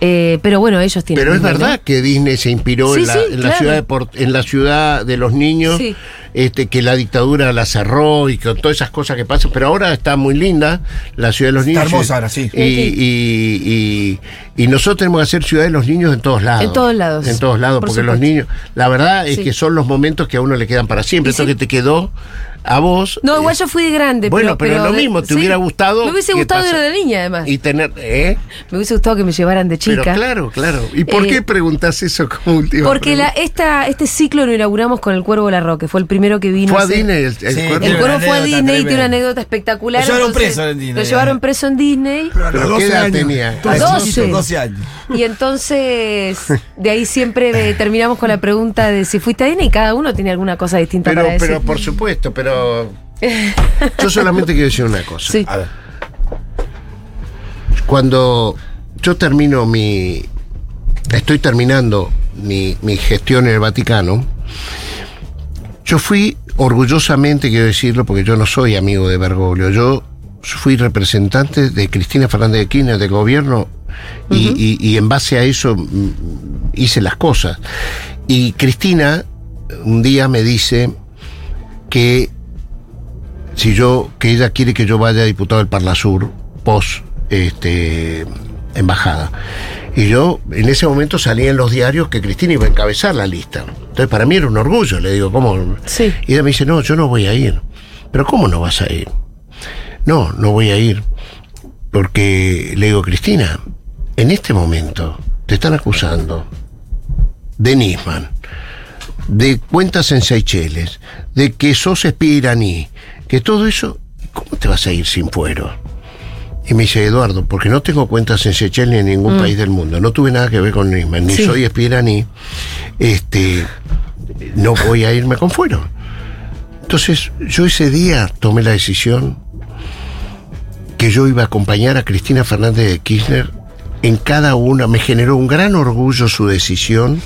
Eh, pero bueno, ellos tienen. Pero es verdad que Disney se inspiró Sí, en, la, sí, en la ciudad de Port- en la ciudad de los niños, Sí. este, que la dictadura la cerró y con todas esas cosas que pasan. Pero ahora está muy linda la ciudad de los Está niños. hermosa ahora, sí. Y, y- y- y nosotros tenemos que hacer ciudad de los niños en todos lados. En todos lados. En todos lados, Por porque los niños, la verdad es Sí. que son los momentos que a uno le quedan para siempre. Y Esto sí. que te quedó a vos. No, igual eh, yo fui de grande. Bueno, pero lo mismo, te hubiera gustado Me hubiese gustado ir de niña, además. Y tener. ¿eh? Me hubiese gustado que me llevaran de chica. Pero claro, claro. ¿Y por Eh, qué preguntás eso como última Porque la, esta, este ciclo lo inauguramos con el Cuervo Larro, que fue el primero que vino. Fue a Disney el, el Sí, cuervo? El Cuervo fue a Disney, tiene una anécdota espectacular. Lo llevaron preso en Disney, Lo llevaron eh. preso en Disney. Pero a los ¿Pero 12 qué edad años. tenía? A Ah, 12. chiquito, 12 años. Y entonces, de ahí siempre eh, terminamos con la pregunta de si fuiste a Disney y cada uno tiene alguna cosa distinta Pero, para decir. pero por supuesto, pero. Yo solamente quiero decir una cosa. Sí. A ver. Cuando yo termino mi. Estoy terminando mi, mi gestión en el Vaticano. Yo fui orgullosamente, quiero decirlo, porque yo no soy amigo de Bergoglio. Yo fui representante de Cristina Fernández de Kirchner del gobierno y, y- y en base a eso mm, hice las cosas. Y Cristina un día me dice que si yo, que ella quiere que yo vaya a diputado del Parlasur, post este, embajada. Y yo en ese momento salía en los diarios que Cristina iba a encabezar la lista. Entonces para mí era un orgullo, le digo, ¿cómo? Sí. Y ella me dice, no, yo no voy a ir. Pero ¿cómo no vas a ir? No, no voy a ir. Porque le digo, Cristina, en este momento te están acusando de Nisman, de cuentas en Seychelles, de que sos espía iraní, que todo eso, ¿cómo te vas a ir sin fuero? Y me dice, Eduardo, porque no tengo cuentas en Seychelles ni en ningún país del mundo, no tuve nada que ver con Nisman, ni Sí. soy espía iraní, este, no voy a irme con fuero. Entonces, yo ese día tomé la decisión que yo iba a acompañar a Cristina Fernández de Kirchner en cada una. Me generó un gran orgullo su decisión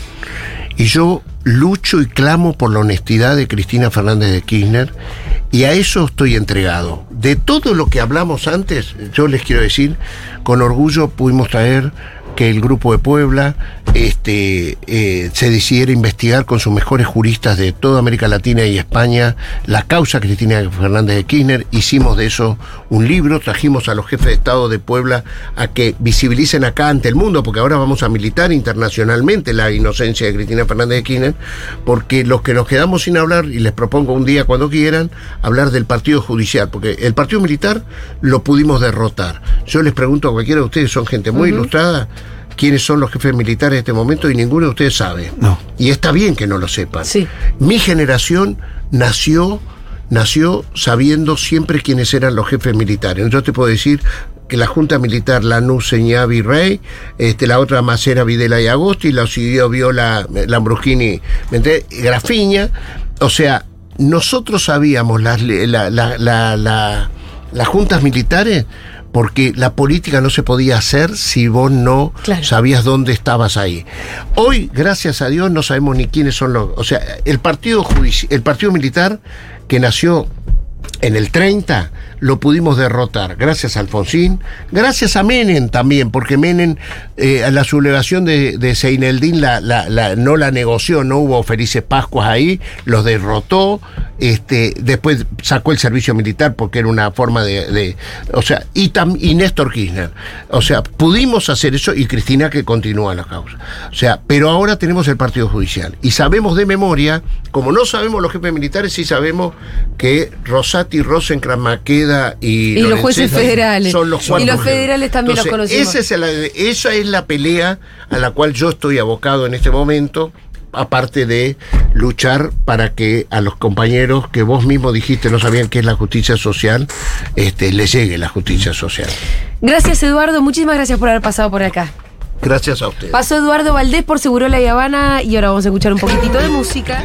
y yo lucho y clamo por la honestidad de Cristina Fernández de Kirchner y a eso estoy entregado. De todo lo que hablamos antes, yo les quiero decir, con orgullo pudimos traer que el Grupo de Puebla este, eh, se decidiera investigar con sus mejores juristas de toda América Latina y España la causa Cristina Fernández de Kirchner. Hicimos de eso un libro, trajimos a los jefes de Estado de Puebla a que visibilicen acá ante el mundo, porque ahora vamos a militar internacionalmente la inocencia de Cristina Fernández de Kirchner, porque los que nos quedamos sin hablar, y les propongo un día cuando quieran, hablar del partido judicial, porque el partido militar lo pudimos derrotar. Yo les pregunto a cualquiera de ustedes, son gente muy ilustrada, quiénes son los jefes militares de este momento y ninguno de ustedes sabe. No. Y está bien que no lo sepan. Sí. Mi generación nació, nació sabiendo siempre quiénes eran los jefes militares. Yo te puedo decir que la Junta Militar Lanús Señá Virrey, este, la otra Macera Videla y Agosti, la siguió Viola Lambrusquini ¿me entendés? Grafiña. O sea, nosotros sabíamos las, la- la- la- las juntas militares porque la política no se podía hacer si vos no Claro. sabías dónde estabas ahí. Hoy, gracias a Dios, no sabemos ni quiénes son los... O sea, el partido, judici- el partido militar que nació en el 30 lo pudimos derrotar, gracias a Alfonsín, gracias a Menem también, porque Menem, eh, la sublevación de, Seineldín la, no la negoció, no hubo felices Pascuas ahí, los derrotó, este, después sacó el servicio militar porque era una forma de... o sea, y, tam- y Néstor Kirchner. O sea, pudimos hacer eso y Cristina que continúa la causa. O sea, pero ahora tenemos el Partido Judicial y sabemos de memoria, como no sabemos los jefes militares, sí sabemos que Rosati, Rosenkrantz, Maqueda y, Y los jueces federales. son los Y los federales también los Entonces, conocimos. esa es, la, esa es la pelea a la cual yo estoy abocado en este momento. Aparte de luchar para que a los compañeros que vos mismo dijiste no sabían qué es la justicia social, este, les llegue la justicia social. Gracias, Eduardo. Muchísimas gracias por haber pasado por acá. Gracias a ustedes. Pasó Eduardo Valdés por Seguro La Habana y ahora vamos a escuchar un poquitito de música.